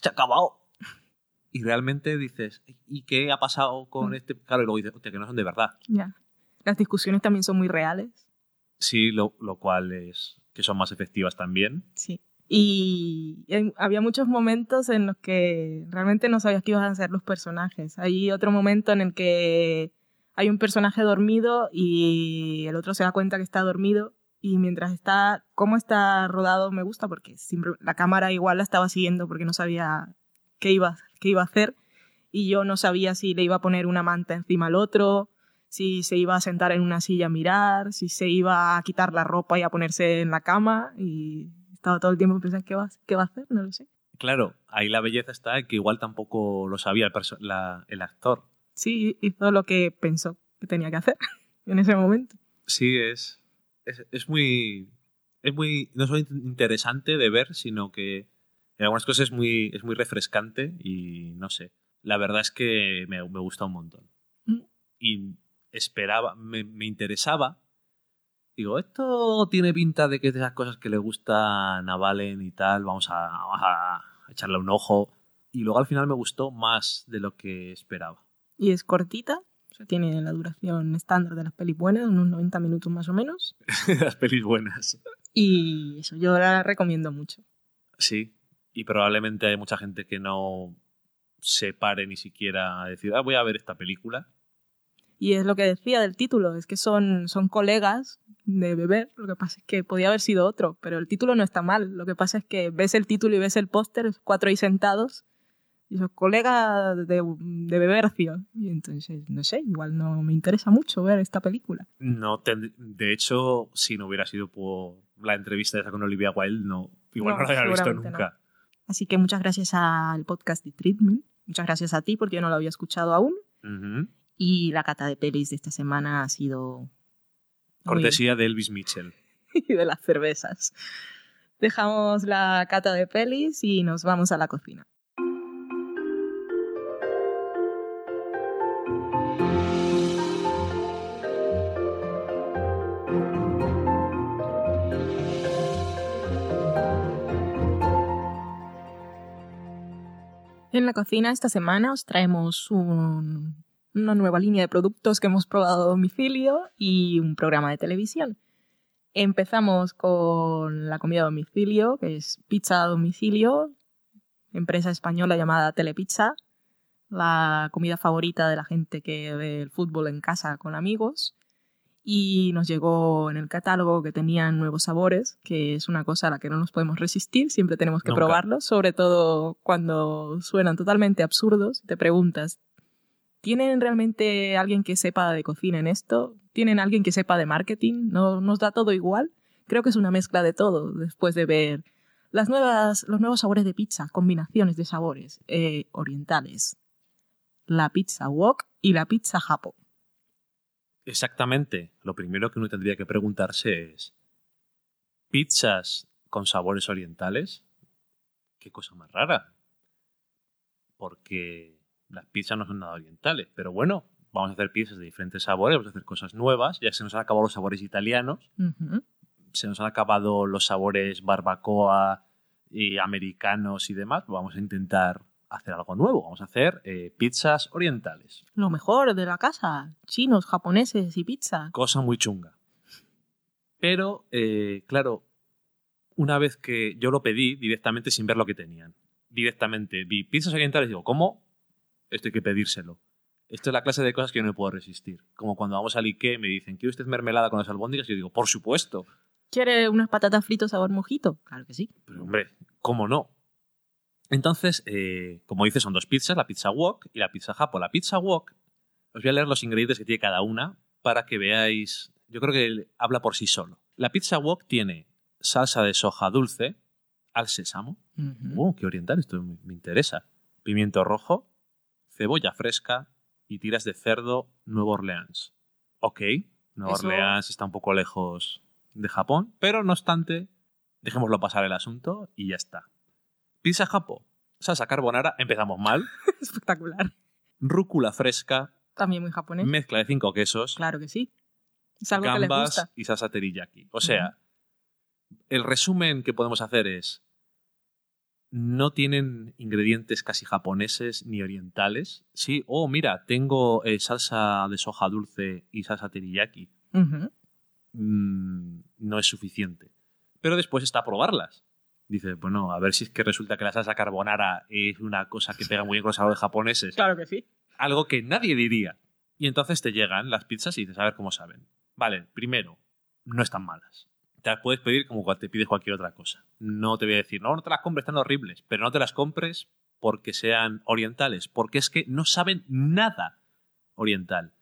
se ha acabado y realmente dices ¿y qué ha pasado con Mm. este claro y luego dices hostia que no son de verdad Ya. Las discusiones también son muy reales. Sí, lo, lo cual es que son más efectivas también. Sí. Y había muchos momentos en los que realmente no sabías qué iban a hacer los personajes. Hay otro momento en el que hay un personaje dormido y el otro se da cuenta que está dormido y mientras está, cómo está rodado me gusta porque siempre la cámara igual la estaba siguiendo porque no sabía qué iba, qué iba a hacer y yo no sabía si le iba a poner una manta encima al otro, si se iba a sentar en una silla a mirar, si se iba a quitar la ropa y a ponerse en la cama y estaba todo el tiempo pensando qué va, qué va a hacer, no lo sé. Claro, ahí la belleza está que igual tampoco lo sabía el, la- el actor. Sí, hizo lo que pensó que tenía que hacer en ese momento. Sí, es, es, es muy. Es muy. No solo in- interesante de ver, sino que en algunas cosas es muy, es muy refrescante y no sé. La verdad es que me, me gusta un montón. Mm. Y esperaba, me, me interesaba. Digo, esto tiene pinta de que es de esas cosas que le gustan a Valen y tal. Vamos a, vamos a echarle un ojo. Y luego al final me gustó más de lo que esperaba. Y es cortita, o sea, tiene la duración estándar de las pelis buenas, unos 90 minutos más o menos. Las pelis buenas. Y eso, yo la recomiendo mucho. Sí, y probablemente hay mucha gente que no se pare ni siquiera a decir, ah, voy a ver esta película. Y es lo que decía del título, es que son, son colegas de beber, lo que pasa es que podía haber sido otro, pero el título no está mal, lo que pasa es que ves el título y ves el póster, cuatro ahí sentados, y son colegas de, de bebercio, y entonces, no sé, igual no me interesa mucho ver esta película. No de hecho, si no hubiera sido por la entrevista esa con Olivia Wilde, no, igual no, No, la había visto nunca. Así que muchas gracias al podcast de Treatment, muchas gracias a ti porque yo no lo había escuchado aún, Ujú. Y la cata de pelis de esta semana ha sido Cortesía de Elvis Mitchell. y de las cervezas. Dejamos la cata de pelis y nos vamos a la cocina. En la cocina esta semana os traemos una nueva línea de productos que hemos probado a domicilio y un programa de televisión. Empezamos con la comida a domicilio, que es pizza a domicilio, empresa española llamada Telepizza, la comida favorita de la gente que ve el fútbol en casa con amigos y nos llegó en el catálogo que tenían nuevos sabores, que es una cosa a la que no nos podemos resistir, siempre tenemos que probarlos, sobre todo cuando suenan totalmente absurdos. Te preguntas, ¿tienen realmente alguien que sepa de cocina en esto? ¿Tienen alguien que sepa de marketing? ¿No nos da todo igual? Creo que es una mezcla de todo, después de ver las nuevas, los nuevos sabores de pizza, combinaciones de sabores eh, orientales. La pizza wok y la pizza japo. Exactamente. Lo primero que uno tendría que preguntarse es, ¿pizzas con sabores orientales? Qué cosa más rara. Porque las pizzas no son nada orientales. Pero bueno, vamos a hacer pizzas de diferentes sabores, vamos a hacer cosas nuevas. Ya se nos han acabado los sabores italianos. Se nos han acabado los sabores barbacoa y americanos y demás. Vamos a intentar hacer algo nuevo. Vamos a hacer eh, pizzas orientales. Lo mejor de la casa. Chinos, japoneses y pizza. Cosa muy chunga. Pero, eh, claro, una vez que yo lo pedí directamente sin ver lo que tenían. Directamente vi pizzas orientales y digo, ¿cómo? Esto hay que pedírselo. Esto es la clase de cosas que yo no me puedo resistir. Como cuando vamos al Ikea y me dicen, ¿quiere usted mermelada con las albóndigas? Y yo digo, por supuesto. ¿Quiere unas patatas fritas sabor mojito? Claro que sí. Pero hombre, ¿cómo no? Entonces, eh, como dice, son dos pizzas, la pizza wok y la pizza japo. La pizza wok, os voy a leer los ingredientes que tiene cada una para que veáis, yo creo que habla por sí solo. La pizza wok tiene salsa de soja dulce al sésamo. Oh, qué oriental, esto me, interesa. Pimiento rojo, cebolla fresca y tiras de cerdo Nueva Orleans. Ok, Nueva Orleans está un poco lejos de Japón, pero no obstante, dejémoslo pasar el asunto y ya está. Pizza japo, salsa carbonara, empezamos mal. Espectacular. Rúcula fresca. También muy japonés. Mezcla de cinco quesos. Claro que sí. Es algo que les gusta. y salsa teriyaki. O sea, el resumen que podemos hacer es no tienen ingredientes casi japoneses ni orientales. Sí, oh, mira, tengo eh, salsa de soja dulce y salsa teriyaki. Mm, no es suficiente. Pero después está a probarlas. Dice, bueno, a ver si es que resulta que la salsa carbonara es una cosa que pega muy bien con los sabores japoneses. Claro que sí. Algo que nadie diría. Y entonces te llegan las pizzas y dices, a ver cómo saben. Vale, primero, no están malas. Te las puedes pedir como cuando te pides cualquier otra cosa. No te voy a decir, no, no te las compres, están horribles. Pero no te las compres porque sean orientales. Porque es que no saben nada oriental.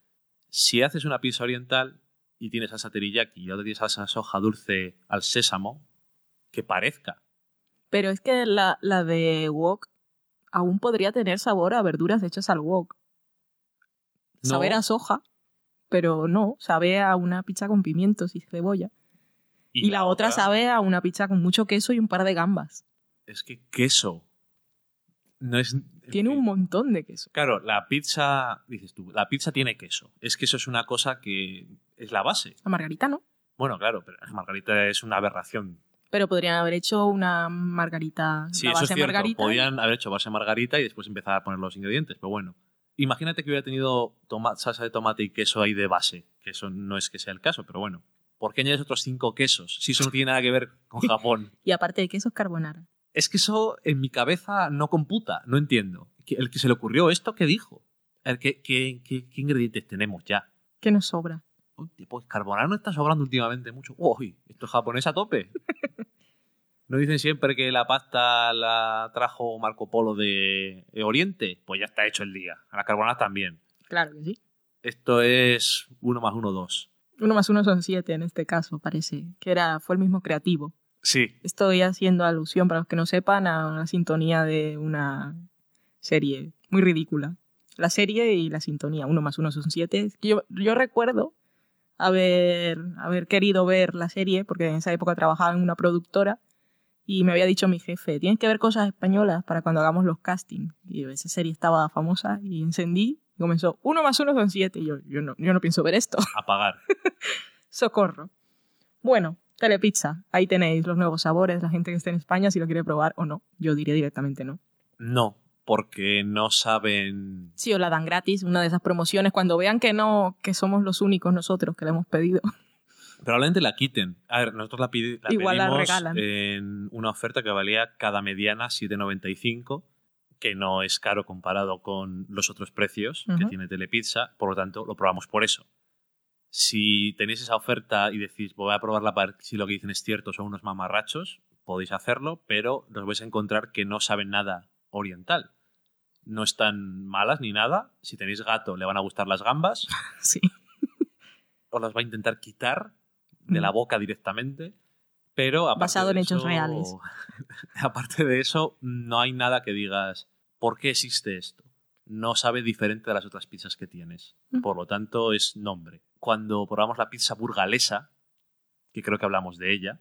Si haces una pizza oriental y tienes salsa teriyaki y otra tienes salsa soja dulce al sésamo, que parezca pero es que la, la de wok aún podría tener sabor a verduras hechas al wok. Saber a soja, pero no, sabe a una pizza con pimientos y cebolla. Y, la, otra, sabe a una pizza con mucho queso y un par de gambas. Es que queso no es tiene un montón de queso. Claro, la pizza, dices tú, la pizza tiene queso. Es que eso es una cosa que es la base. La margarita no. Bueno, claro, pero la margarita es una aberración pero podrían haber hecho una margarita. Sí, eso es cierto. Podrían haber hecho base margarita y después empezar a poner los ingredientes, pero bueno. Imagínate que hubiera tenido salsa de tomate y queso ahí de base, que eso no es que sea el caso, pero bueno. ¿Por qué añades otros cinco quesos? Si eso no tiene nada que ver con Japón. y aparte de quesos, carbonara. Es que eso en mi cabeza no computa, no entiendo. El que se le ocurrió esto, ¿qué dijo? ¿Qué, ingredientes tenemos ya? ¿Qué nos sobra? pues carbonara no está sobrando últimamente mucho. Uy, esto es japonés a tope. ¿No dicen siempre que la pasta la trajo Marco Polo de Oriente? Pues ya está hecho el día. A la carbonara también. Claro que sí. Esto es uno más uno, dos. Uno más uno son siete en este caso, parece. Que era, fue el mismo creativo. Sí. Estoy haciendo alusión, para los que no sepan, a una sintonía de una serie muy ridícula. La serie y la sintonía, uno más uno son siete. Yo, yo recuerdo haber, haber querido ver la serie, porque en esa época trabajaba en una productora, y me había dicho mi jefe, tienes que ver cosas españolas para cuando hagamos los castings. Y esa serie estaba famosa y encendí y comenzó, uno más uno son siete. Y yo, yo, no, yo no pienso ver esto. Apagar. Socorro. Bueno, Telepizza, ahí tenéis los nuevos sabores, la gente que esté en España si lo quiere probar o no. Yo diría directamente no. No, porque no saben. Sí, o la dan gratis, una de esas promociones, cuando vean que no, que somos los únicos nosotros que le hemos pedido. Probablemente la quiten. A ver, nosotros la, la Igual la pedimos regalan. en una oferta que valía cada mediana 7,95, que no es caro comparado con los otros precios que tiene Telepizza, por lo tanto lo probamos por eso. Si tenéis esa oferta y decís, voy a probarla para ver si lo que dicen es cierto, son unos mamarrachos, podéis hacerlo, pero os vais a encontrar que no saben nada oriental. No están malas ni nada. Si tenéis gato, le van a gustar las gambas sí. os las va a intentar quitar de la Mm. boca directamente. Pero aparte Basado en hechos eso- reales. Aparte de eso, no hay nada que digas ¿por qué existe esto? No sabe diferente de las otras pizzas que tienes. Mm. Por lo tanto, es nombre. Cuando probamos la pizza burgalesa, que creo que hablamos de ella,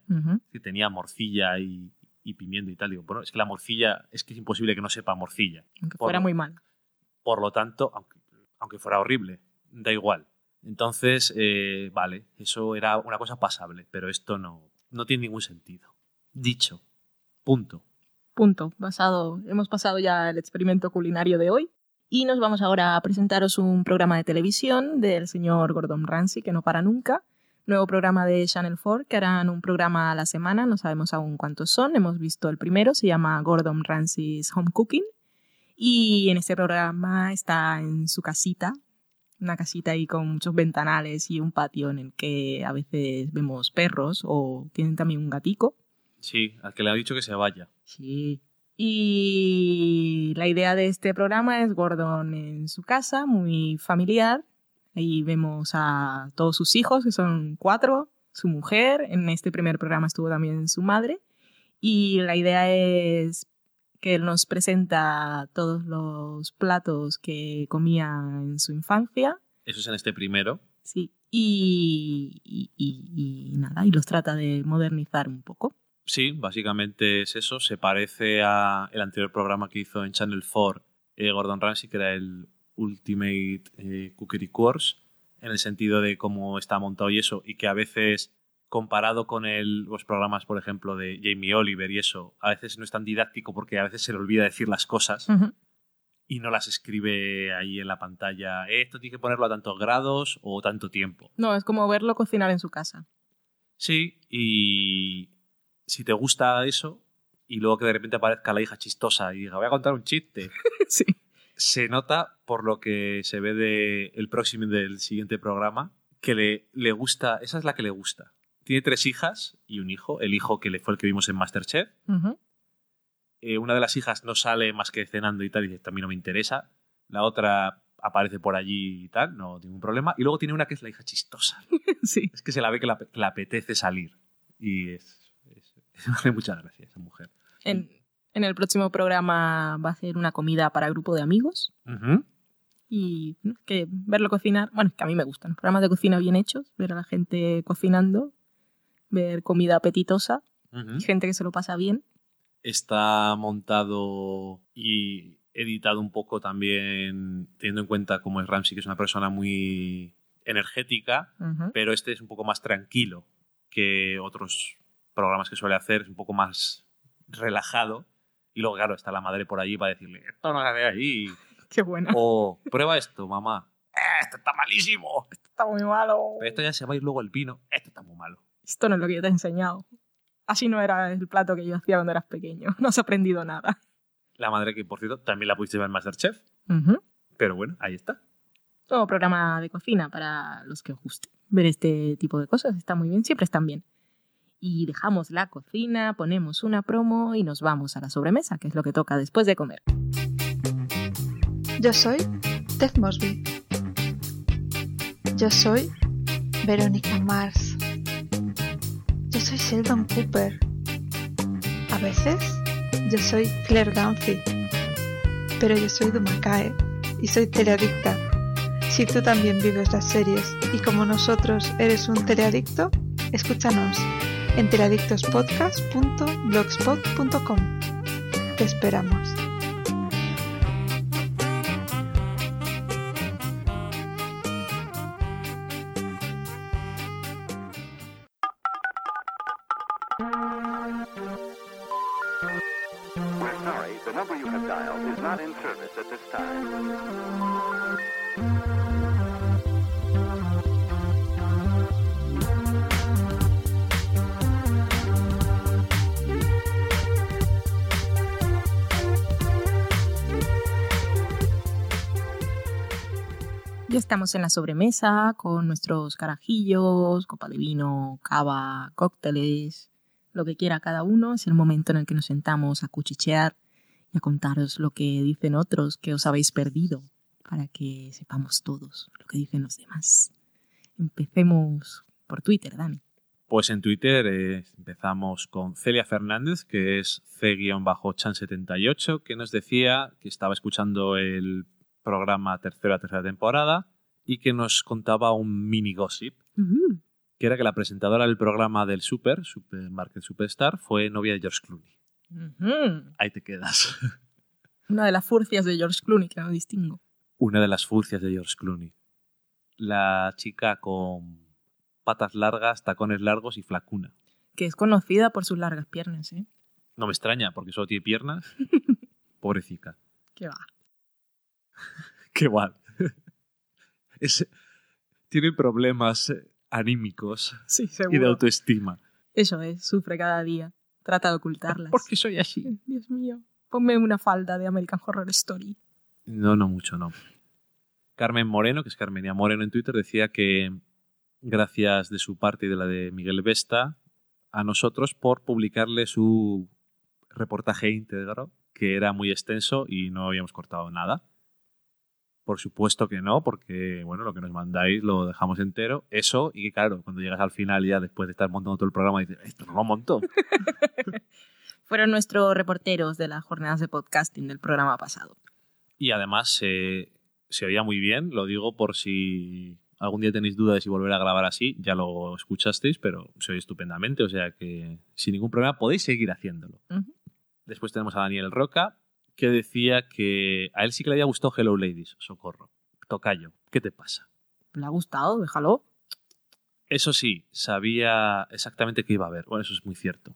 que tenía morcilla y, y pimiento y tal, digo, bueno, es que la morcilla, es que es imposible que no sepa morcilla. Aunque Por- fuera muy mal. Por lo tanto, aunque, aunque fuera horrible, da igual. Entonces, eh, vale, eso era una cosa pasable, pero esto no, no tiene ningún sentido. Dicho. Punto. Punto. Hemos pasado ya el experimento culinario de hoy. Y nos vamos ahora a presentaros un programa de televisión del señor Gordon Ramsay, que no para nunca. Nuevo programa de Channel 4, que harán un programa a la semana, no sabemos aún cuántos son. Hemos visto el primero, se llama Gordon Ramsay's Home Cooking. Y en este programa está en su casita, una casita ahí con muchos ventanales y un patio en el que a veces vemos perros o tienen también un gatico. Sí, al que le ha dicho que se vaya. Sí. Y la idea de este programa es Gordon en su casa, muy familiar. Ahí vemos a todos sus hijos, que son cuatro, su mujer. En este primer programa estuvo también su madre. Y la idea es que él nos presenta todos los platos que comía en su infancia. Eso es en este primero. Sí. Y, y- y- y nada, y los trata de modernizar un poco. Sí, básicamente es eso. Se parece a el anterior programa que hizo en Channel 4 eh, Gordon Ramsay, que era el Ultimate eh, Cookery Course, en el sentido de cómo está montado y eso, y que a veces, comparado con el- los programas, por ejemplo, de Jamie Oliver y eso, a veces no es tan didáctico porque a veces se le olvida decir las cosas y no las escribe ahí en la pantalla. "Eh, Esto tiene que ponerlo a tantos grados o tanto tiempo. No, es como verlo cocinar en su casa. Sí, y si te gusta eso y luego que de repente aparezca la hija chistosa y diga, voy a contar un chiste, sí. se nota por lo que se ve del el próximo del siguiente programa que le, le gusta, esa es la que le gusta. Tiene tres hijas y un hijo, el hijo que le fue el que vimos en Masterchef. Eh, una de las hijas no sale más que cenando y tal, y dice, también no me interesa. La otra aparece por allí y tal, no tiene ningún problema. Y luego tiene una que es la hija chistosa. Sí. Es que se la ve que la, que apetece salir. Y es, es- me hace mucha gracia esa mujer. En, en el próximo programa va a hacer una comida para grupo de amigos y que verlo cocinar, bueno, es que a mí me gustan los programas de cocina bien hechos, ver a la gente cocinando, ver comida apetitosa, y gente que se lo pasa bien. Está montado y editado un poco también, teniendo en cuenta cómo es Ramsey, que es una persona muy energética, pero este es un poco más tranquilo que otros programas que suele hacer, es un poco más relajado. Y luego, claro, está la madre por allí para decirle, esto no se hace ahí. Qué bueno. O prueba esto, mamá. "Eh, Esto está malísimo. Está muy malo. Pero esto ya se va a ir luego el vino. Esto está muy malo. Esto no es lo que yo te he enseñado. Así no era el plato que yo hacía cuando eras pequeño. No has aprendido nada. La madre que, por cierto, también la pudiste ver en Masterchef. Pero bueno, ahí está. Todo programa de cocina para los que os guste. Ver este tipo de cosas está muy bien, siempre están bien. Y dejamos la cocina, ponemos una promo y nos vamos a la sobremesa, que es lo que toca después de comer. Yo soy Ted Mosby. Yo soy Verónica Mars. Soy Sheldon Cooper. A veces yo soy Claire Dunphy. Pero yo soy Dumacae y soy teleadicta. Si tú también vives las series y como nosotros eres un teleadicto, escúchanos en teleadictospodcast.blogspot.com. Te esperamos. En la sobremesa con nuestros carajillos, copa de vino, cava, cócteles, lo que quiera cada uno. Es el momento en el que nos sentamos a cuchichear y a contaros lo que dicen otros que os habéis perdido para que sepamos todos lo que dicen los demás. Empecemos por Twitter, Dani. Pues en Twitter eh, empezamos con Celia Fernández, que es C-Chan78, que nos decía que estaba escuchando el programa tercera tercera temporada y que nos contaba un mini gossip, que era que la presentadora del programa del Super, Supermarket Superstar, fue novia de George Clooney. Ahí te quedas. Una de las furcias de George Clooney que no distingo. Una de las furcias de George Clooney. La chica con patas largas, tacones largos y flacuna. Que es conocida por sus largas piernas, ¿eh? No me extraña, porque solo tiene piernas. Pobrecita. Que va. Qué guay. Es- tiene problemas eh, anímicos Sí, y de autoestima. Eso es, sufre cada día. Trata de ocultarlas. Porque soy así. Dios mío. Ponme una falda de American Horror Story. No, no mucho, no. Carmen Moreno, que es Carmenia Moreno en Twitter, decía que gracias de su parte y de la de Miguel Vesta a nosotros por publicarle su reportaje íntegro, que era muy extenso y no habíamos cortado nada. Por supuesto que no, porque bueno, lo que nos mandáis lo dejamos entero. Eso, y que claro, cuando llegas al final ya después de estar montando todo el programa, dices, esto no lo monto. Fueron nuestros reporteros de las jornadas de podcasting del programa pasado. Y además eh, se oía muy bien, lo digo por si algún día tenéis dudas de si volver a grabar así, ya lo escuchasteis, pero se oye estupendamente, o sea que sin ningún problema podéis seguir haciéndolo. Después tenemos a Daniel Roca, que decía que a él sí que le había gustado Hello Ladies, socorro. Tocayo, ¿qué te pasa? ¿Le ha gustado? Déjalo. Eso sí, sabía exactamente qué iba a ver. Bueno, eso es muy cierto.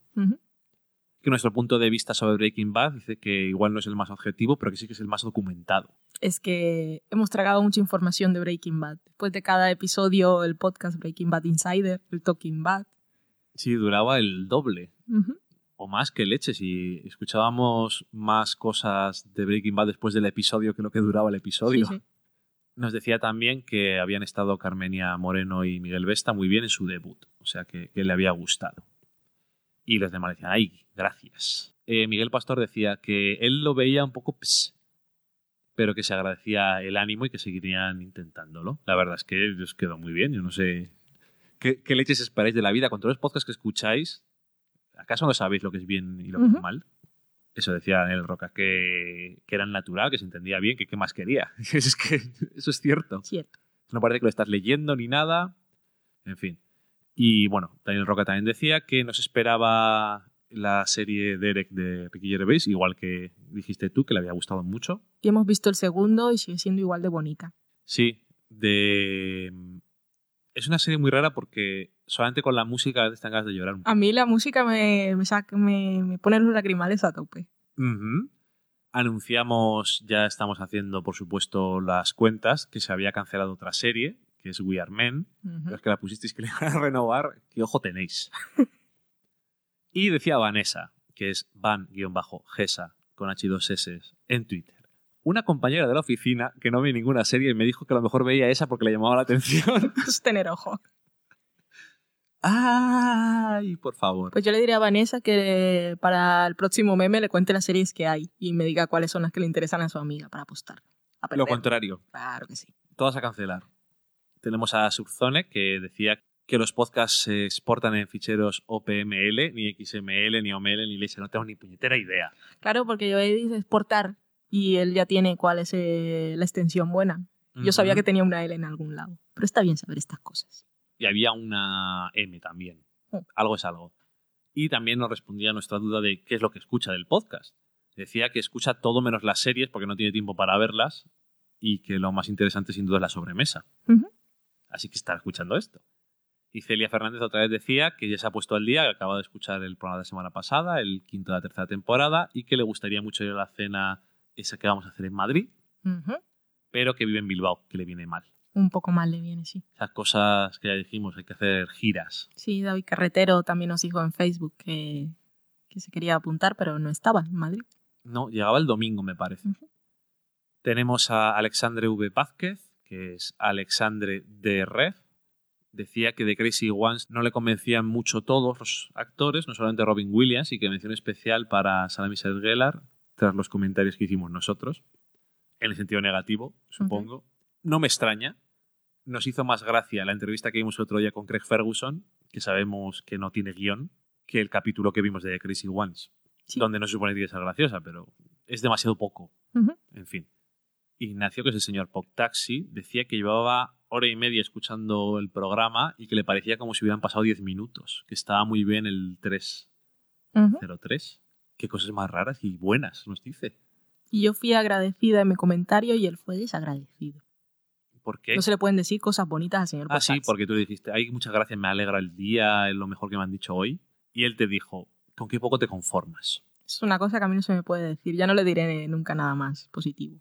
Que nuestro punto de vista sobre Breaking Bad dice que igual no es el más objetivo, pero que sí que es el más documentado. Es que hemos tragado mucha información de Breaking Bad. Después de cada episodio, el podcast Breaking Bad Insider, el Talking Bad. Sí, duraba el doble. O más que leche. Si escuchábamos más cosas de Breaking Bad después del episodio que lo que duraba el episodio. Sí, sí. Nos decía también que habían estado Carmenia Moreno y Miguel Vesta muy bien en su debut. O sea, que, que le había gustado. Y los demás decían, ay, gracias. Eh, Miguel Pastor decía que él lo veía un poco ps, pero que se agradecía el ánimo y que seguirían intentándolo. La verdad es que os quedó muy bien. Yo no sé qué, qué leches esperáis de la vida. Con todos los podcasts que escucháis, ¿acaso no sabéis lo que es bien y lo que es mal? Eso decía Daniel Roca, que, que era natural, que se entendía bien, que qué más quería. es que eso es cierto. Cierto. No parece que lo estás leyendo ni nada. En fin. Y bueno, Daniel Roca también decía que nos esperaba la serie Derek de Ricky Gervais, igual que dijiste tú, que le había gustado mucho. Y hemos visto el segundo y sigue siendo igual de bonita. Sí, de... Es una serie muy rara porque solamente con la música a veces te de llorar. A mí la música me, me, saca- me, me pone los lagrimales a tope. Anunciamos, ya estamos haciendo, por supuesto, las cuentas, que se había cancelado otra serie, que es We Are Men. Es que la pusisteis que le iban a renovar, qué ojo tenéis. y decía Vanessa, que es van-gesa, con H2S, en Twitter. Una compañera de la oficina que no ve ninguna serie y me dijo que a lo mejor veía esa porque le llamaba la atención. Es tener ojo. ¡Ay, por favor! Pues yo le diría a Vanessa que para el próximo meme le cuente las series que hay y me diga cuáles son las que le interesan a su amiga para apostar. A Lo contrario, Claro que sí. todas a cancelar. Tenemos a Subzone que decía que los podcasts se exportan en ficheros OPML, ni XML, ni OML, ni leche. No tengo ni puñetera idea. Claro, porque yo he dicho exportar y él ya tiene cuál es eh, la extensión buena. Yo sabía que tenía una L en algún lado. Pero está bien saber estas cosas. Y había una M también. Oh. Algo es algo. Y también nos respondía a nuestra duda de qué es lo que escucha del podcast. Decía que escucha todo menos las series porque no tiene tiempo para verlas y que lo más interesante sin duda es la sobremesa. Así que está escuchando esto. Y Celia Fernández otra vez decía que ya se ha puesto al día, que acaba de escuchar el programa de la semana pasada, el quinto de la tercera temporada, y que le gustaría mucho ir a la cena esa que vamos a hacer en Madrid, pero que vive en Bilbao, que le viene mal. Un poco mal le viene, sí. Esas cosas que ya dijimos, hay que hacer giras. Sí, David Carretero también nos dijo en Facebook que, que se quería apuntar, pero no estaba en Madrid. No, llegaba el domingo, me parece. Tenemos a Alexandre V. Vázquez, que es Alexandre de Red. Decía que de Crazy Ones no le convencían mucho todos los actores, no solamente Robin Williams, y que mención especial para Michelle Gellar, tras los comentarios que hicimos nosotros, en el sentido negativo, supongo. No me extraña. Nos hizo más gracia la entrevista que vimos el otro día con Craig Ferguson, que sabemos que no tiene guion, que el capítulo que vimos de The Crazy Ones, Sí. donde no se supone que ser graciosa, pero es demasiado poco. En fin. Ignacio, que es el señor Pop Taxi, decía que llevaba hora y media escuchando el programa y que le parecía como si hubieran pasado 10 minutos, que estaba muy bien el 303. Ujú. Qué cosas más raras y buenas, nos dice. Y yo fui agradecida en mi comentario y él fue desagradecido. ¿Por qué? No se le pueden decir cosas bonitas al señor ah, sí, porque tú le dijiste, hay muchas gracias, me alegra el día, es lo mejor que me han dicho hoy. Y él te dijo, ¿con qué poco te conformas? Es una cosa que a mí no se me puede decir. Ya no le diré nunca nada más positivo.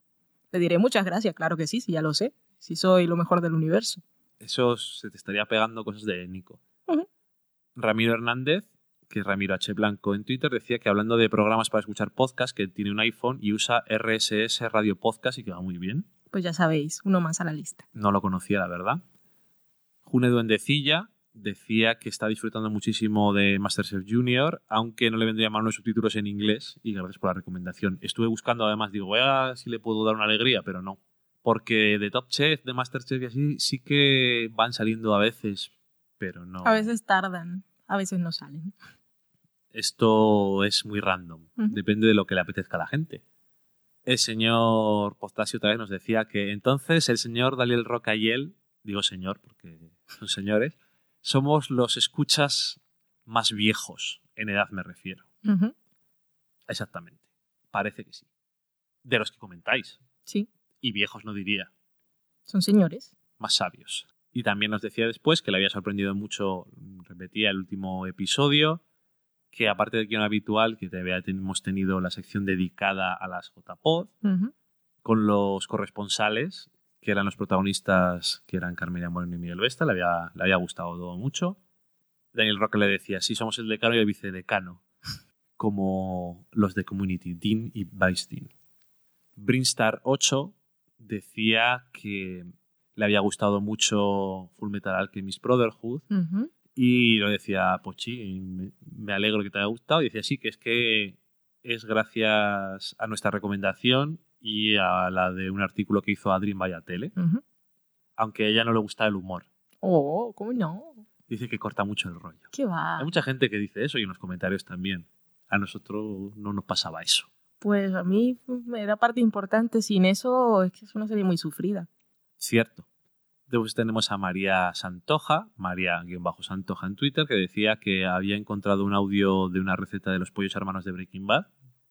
Le diré muchas gracias, claro que sí, sí, ya lo sé. Si soy lo mejor del universo. Eso se te estaría pegando cosas de Nico. Ramiro Hernández, que Ramiro H. Blanco en Twitter, decía que hablando de programas para escuchar podcast, que tiene un iPhone y usa RSS Radio Podcast y que va muy bien. Pues ya sabéis, uno más a la lista. No lo conocía, la verdad. June Duendecilla decía que está disfrutando muchísimo de Masterchef Junior, aunque no le vendría mal unos subtítulos en inglés, y gracias por la recomendación. Estuve buscando, además, digo, voy a si le puedo dar una alegría, pero no. Porque de Top Chef, de Masterchef y así, sí que van saliendo a veces, pero no. A veces tardan, a veces no salen. Esto es muy random. Depende de lo que le apetezca a la gente. El señor Postasio otra vez nos decía que entonces el señor Daniel Roca y él, digo señor porque son señores, somos los escuchas más viejos, en edad me refiero. Exactamente. Parece que sí. De los que comentáis. Sí, Y viejos no diría, son señores. más sabios. Y también nos decía después que le había sorprendido mucho, repetía el último episodio, que aparte del guion habitual, que todavía hemos tenido la sección dedicada a las JPod, Ujú. con los corresponsales, que eran los protagonistas, que eran Carmela Moreno y Miguel Vesta, le había, le había gustado todo mucho. Daniel Roque le decía, sí, somos el decano y el vicedecano, como los de Community, Dean y Vice Dean. Brinstar 8 decía que le había gustado mucho Full Metal Alchemist Brotherhood. Y lo decía, pues sí, me, me alegro que te haya gustado. Y decía, sí, que es que es gracias a nuestra recomendación y a la de un artículo que hizo Adri en Vaya Tele, Ujú. aunque a ella no le gusta el humor. Oh, ¿cómo no? Dice que corta mucho el rollo. ¿Qué va? Hay mucha gente que dice eso y en los comentarios también. A nosotros no nos pasaba eso. Pues a mí era parte importante. Sin eso es que es una serie muy sufrida. Cierto. Después tenemos a María Santoja, María-Santoja en Twitter, que decía que había encontrado un audio de una receta de los pollos hermanos de Breaking Bad,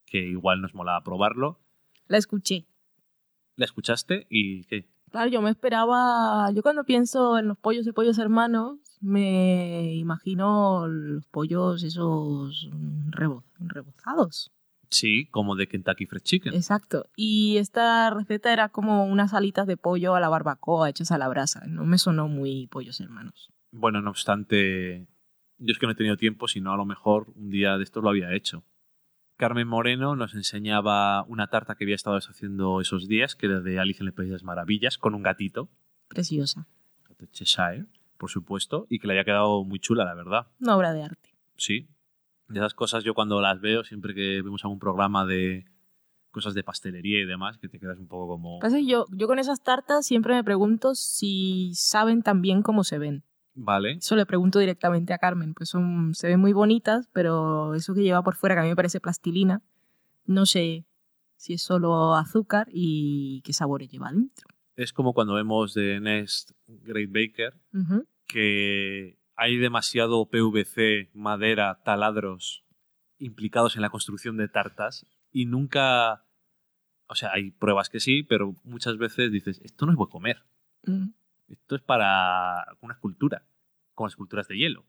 que igual nos molaba probarlo. La escuché. ¿La escuchaste? ¿Y qué? Claro, yo me esperaba. Yo cuando pienso en los pollos de pollos hermanos, me imagino los pollos esos rebo- rebozados. Sí, como de Kentucky Fried Chicken. Exacto. Y esta receta era como unas alitas de pollo a la barbacoa hechas a la brasa. No me sonó muy pollos hermanos. Bueno, no obstante, yo es que no he tenido tiempo, sino a lo mejor un día de estos lo había hecho. Carmen Moreno nos enseñaba una tarta que había estado haciendo esos días, que era de Alice en el País de las Maravillas, con un gatito, Preciosa. Cheshire, por supuesto, y que le había quedado muy chula, la verdad. Una obra de arte. Sí. De esas cosas yo cuando las veo, siempre que vemos algún programa de cosas de pastelería y demás, que te quedas un poco como... Pasa yo, yo con esas tartas siempre me pregunto si saben tan bien cómo se ven. Vale, Eso le pregunto directamente a Carmen, pues son, se ven muy bonitas, pero eso que lleva por fuera, que a mí me parece plastilina, no sé si es solo azúcar y qué sabores lleva dentro. Es como cuando vemos de Next Great Baker que hay demasiado PVC, madera, taladros implicados en la construcción de tartas y nunca... O sea, hay pruebas que sí, pero muchas veces dices, esto no es buen comer. Esto es para una escultura, como esculturas de hielo.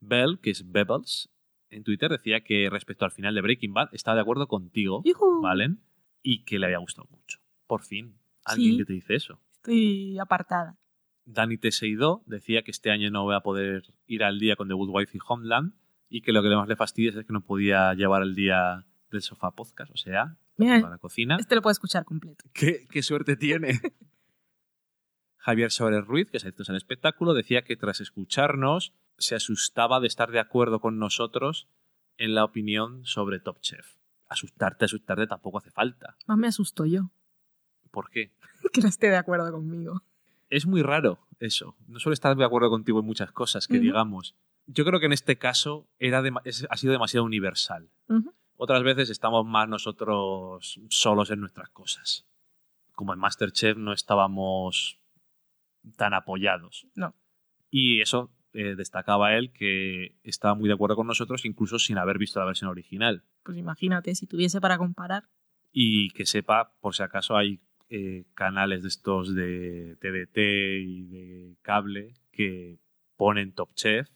Bell, que es Bebbles, en Twitter decía que respecto al final de Breaking Bad estaba de acuerdo contigo, Yujú. Valen, y que le había gustado mucho. Por fin, alguien Sí. que te dice eso. Estoy apartada. Dani Teseido decía que este año no voy a poder ir al día con The Good Wife y Homeland y que lo que más le fastidia es que no podía llevar el día del sofá podcast, o sea, Mira, para la cocina. este lo puedo escuchar completo. ¿Qué, qué suerte tiene? Javier Soares Ruiz, que es adicto al espectáculo, decía que tras escucharnos se asustaba de estar de acuerdo con nosotros en la opinión sobre Top Chef. Asustarte, asustarte tampoco hace falta. Más me asusto yo ¿Por qué? que no esté de acuerdo conmigo. Es muy raro eso. No suele estar de acuerdo contigo en muchas cosas que digamos. Yo creo que en este caso era dema- es- ha sido demasiado universal. Otras veces estamos más nosotros solos en nuestras cosas. Como en Masterchef no estábamos tan apoyados. No. Y eso eh, destacaba él que estaba muy de acuerdo con nosotros, incluso sin haber visto la versión original. Pues imagínate, si tuviese para comparar. Y que sepa, por si acaso, hay eh, canales de estos de TDT y de cable que ponen Top Chef.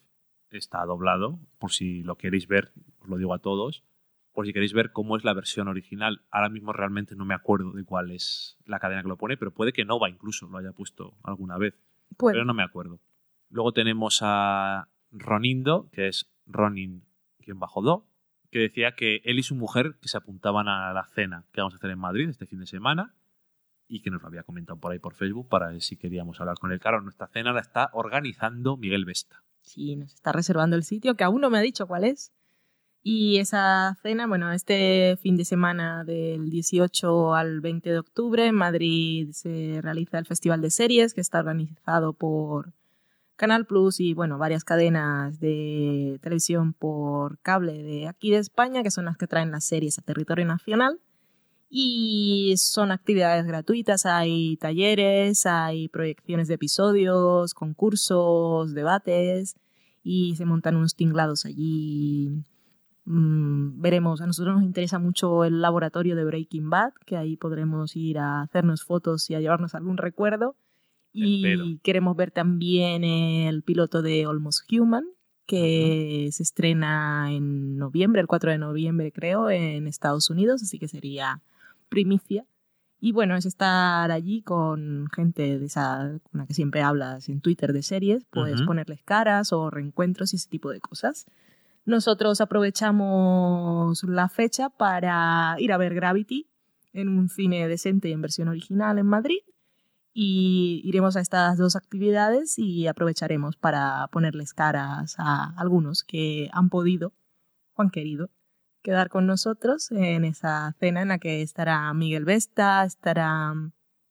Está doblado, por si lo queréis ver, os lo digo a todos. Por si queréis ver cómo es la versión original. Ahora mismo realmente no me acuerdo de cuál es la cadena que lo pone, pero puede que Nova incluso lo haya puesto alguna vez. Pero no me acuerdo. Luego tenemos a Ronindo, que es Ronin quien bajo do, que decía que él y su mujer que se apuntaban a la cena que vamos a hacer en Madrid este fin de semana y que nos lo había comentado por ahí por Facebook para ver si queríamos hablar con él. Claro, nuestra cena la está organizando Miguel Vesta. sí, nos está reservando el sitio, que aún no me ha dicho cuál es. Y esa cena, bueno, este fin de semana del 18 al 20 de octubre en Madrid se realiza el Festival de Series, que está organizado por Canal Plus y, bueno, varias cadenas de televisión por cable de aquí de España, que son las que traen las series a territorio nacional. Y son actividades gratuitas, hay talleres, hay proyecciones de episodios, concursos, debates y se montan unos tinglados allí. Mm, veremos, a nosotros nos interesa mucho el laboratorio de Breaking Bad, que ahí podremos ir a hacernos fotos y a llevarnos algún recuerdo. Espero. Y queremos ver también el piloto de Almost Human, que se estrena en noviembre, el 4 de noviembre creo, en Estados Unidos, así que sería primicia. Y bueno, es estar allí con gente de esa, con la que siempre hablas en Twitter de series, pues Ujú. ponerles caras o reencuentros y ese tipo de cosas. Nosotros aprovechamos la fecha para ir a ver Gravity en un cine decente y en versión original en Madrid. Y iremos a estas dos actividades y aprovecharemos para ponerles caras a algunos que han podido o han querido quedar con nosotros en esa cena en la que estará Miguel Vesta, estará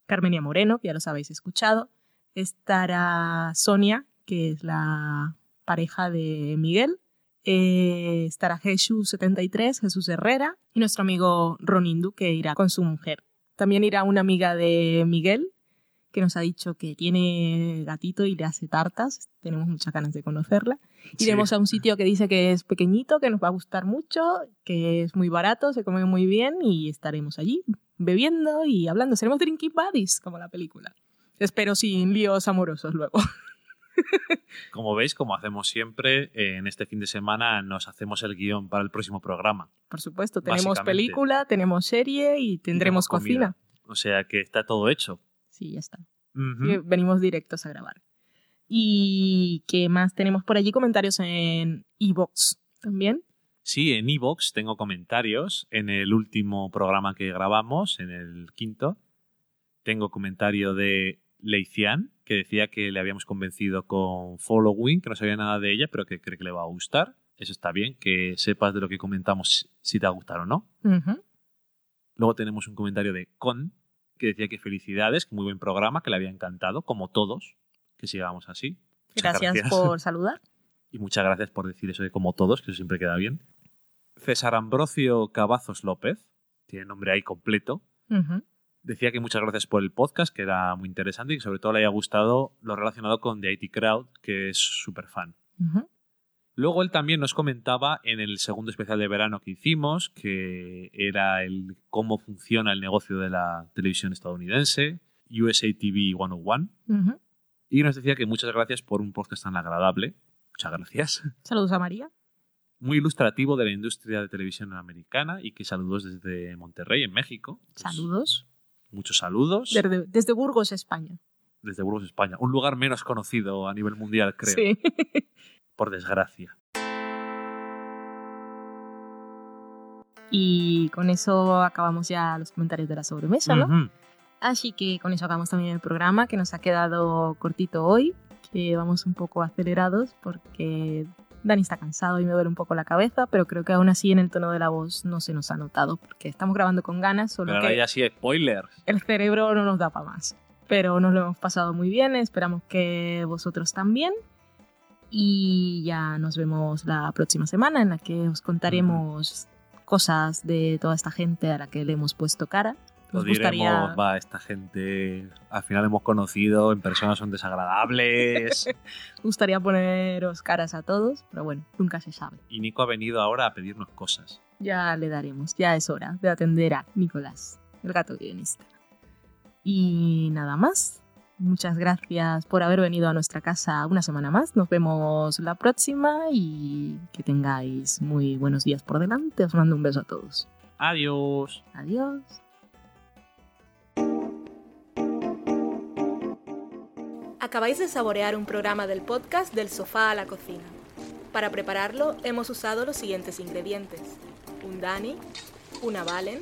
Carmenia Moreno, que ya los habéis escuchado, estará Sonia, que es la pareja de Miguel, eh, estará Jesús73, Jesús Herrera, y nuestro amigo Ronindu, que irá con su mujer. También irá una amiga de Miguel, que nos ha dicho que tiene gatito y le hace tartas. Tenemos muchas ganas de conocerla. Iremos a un sitio que dice que es pequeñito, que nos va a gustar mucho, que es muy barato, se come muy bien y estaremos allí bebiendo y hablando. Seremos drinking buddies, como la película. Espero sin líos amorosos luego. Como veis, como hacemos siempre, en este fin de semana nos hacemos el guion para el próximo programa. Por supuesto, tenemos película, tenemos serie y tendremos tenemos cocina. O sea que está todo hecho. Sí, ya está. Que venimos directos a grabar. ¿Y qué más tenemos por allí? Comentarios en iBox también. Sí, en Evox tengo comentarios. En el último programa que grabamos, en el quinto, tengo comentario de Leician, que decía que le habíamos convencido con Following, que no sabía nada de ella, pero que cree que le va a gustar. Eso está bien, que sepas de lo que comentamos si te ha gustado o no. Luego tenemos un comentario de Con, que decía que felicidades, que muy buen programa, que le había encantado, como todos, que sigamos así. Gracias, por saludar. Y muchas gracias por decir eso de como todos, que eso siempre queda bien. César Ambrosio Cavazos López, tiene nombre ahí completo. Decía que muchas gracias por el podcast, que era muy interesante y que sobre todo le haya gustado lo relacionado con The IT Crowd, que es súper fan. Luego él también nos comentaba en el segundo especial de verano que hicimos, que era el cómo funciona el negocio de la televisión estadounidense, USA TV 101, Ujú. y nos decía que muchas gracias por un podcast tan agradable. Muchas gracias. Saludos a María. Muy ilustrativo de la industria de televisión americana y que saludos desde Monterrey, en México. Pues, Saludos. Muchos saludos Desde, desde Burgos, España. desde Burgos, España. Un lugar menos conocido a nivel mundial, creo, Sí. por desgracia. Y con eso acabamos ya los comentarios de la sobremesa, ¿no? Ujú. Así que con eso acabamos también el programa, que nos ha quedado cortito hoy, que vamos un poco acelerados porque Dani está cansado y me duele un poco la cabeza, pero creo que aún así en el tono de la voz no se nos ha notado, porque estamos grabando con ganas, solo Pero ahora que ya sí, spoilers. el cerebro no nos da para más. Pero nos lo hemos pasado muy bien, esperamos que vosotros también. Y ya nos vemos la próxima semana en la que os contaremos cosas de toda esta gente a la que le hemos puesto cara. Nos diremos, gustaría, va, esta gente al final hemos conocido, en persona son desagradables. gustaría poneros caras a todos, pero bueno, nunca se sabe. y Nico ha venido ahora a pedirnos cosas. Ya le daremos, ya es hora de atender a Nicolás, el gato guionista. Y nada más. Muchas gracias por haber venido a nuestra casa una semana más. Nos vemos la próxima y que tengáis muy buenos días por delante. Os mando un beso a todos. Adiós. Adiós. Acabáis de saborear un programa del podcast Del sofá a la cocina. Para prepararlo hemos usado los siguientes ingredientes. Un Dani, una Valen,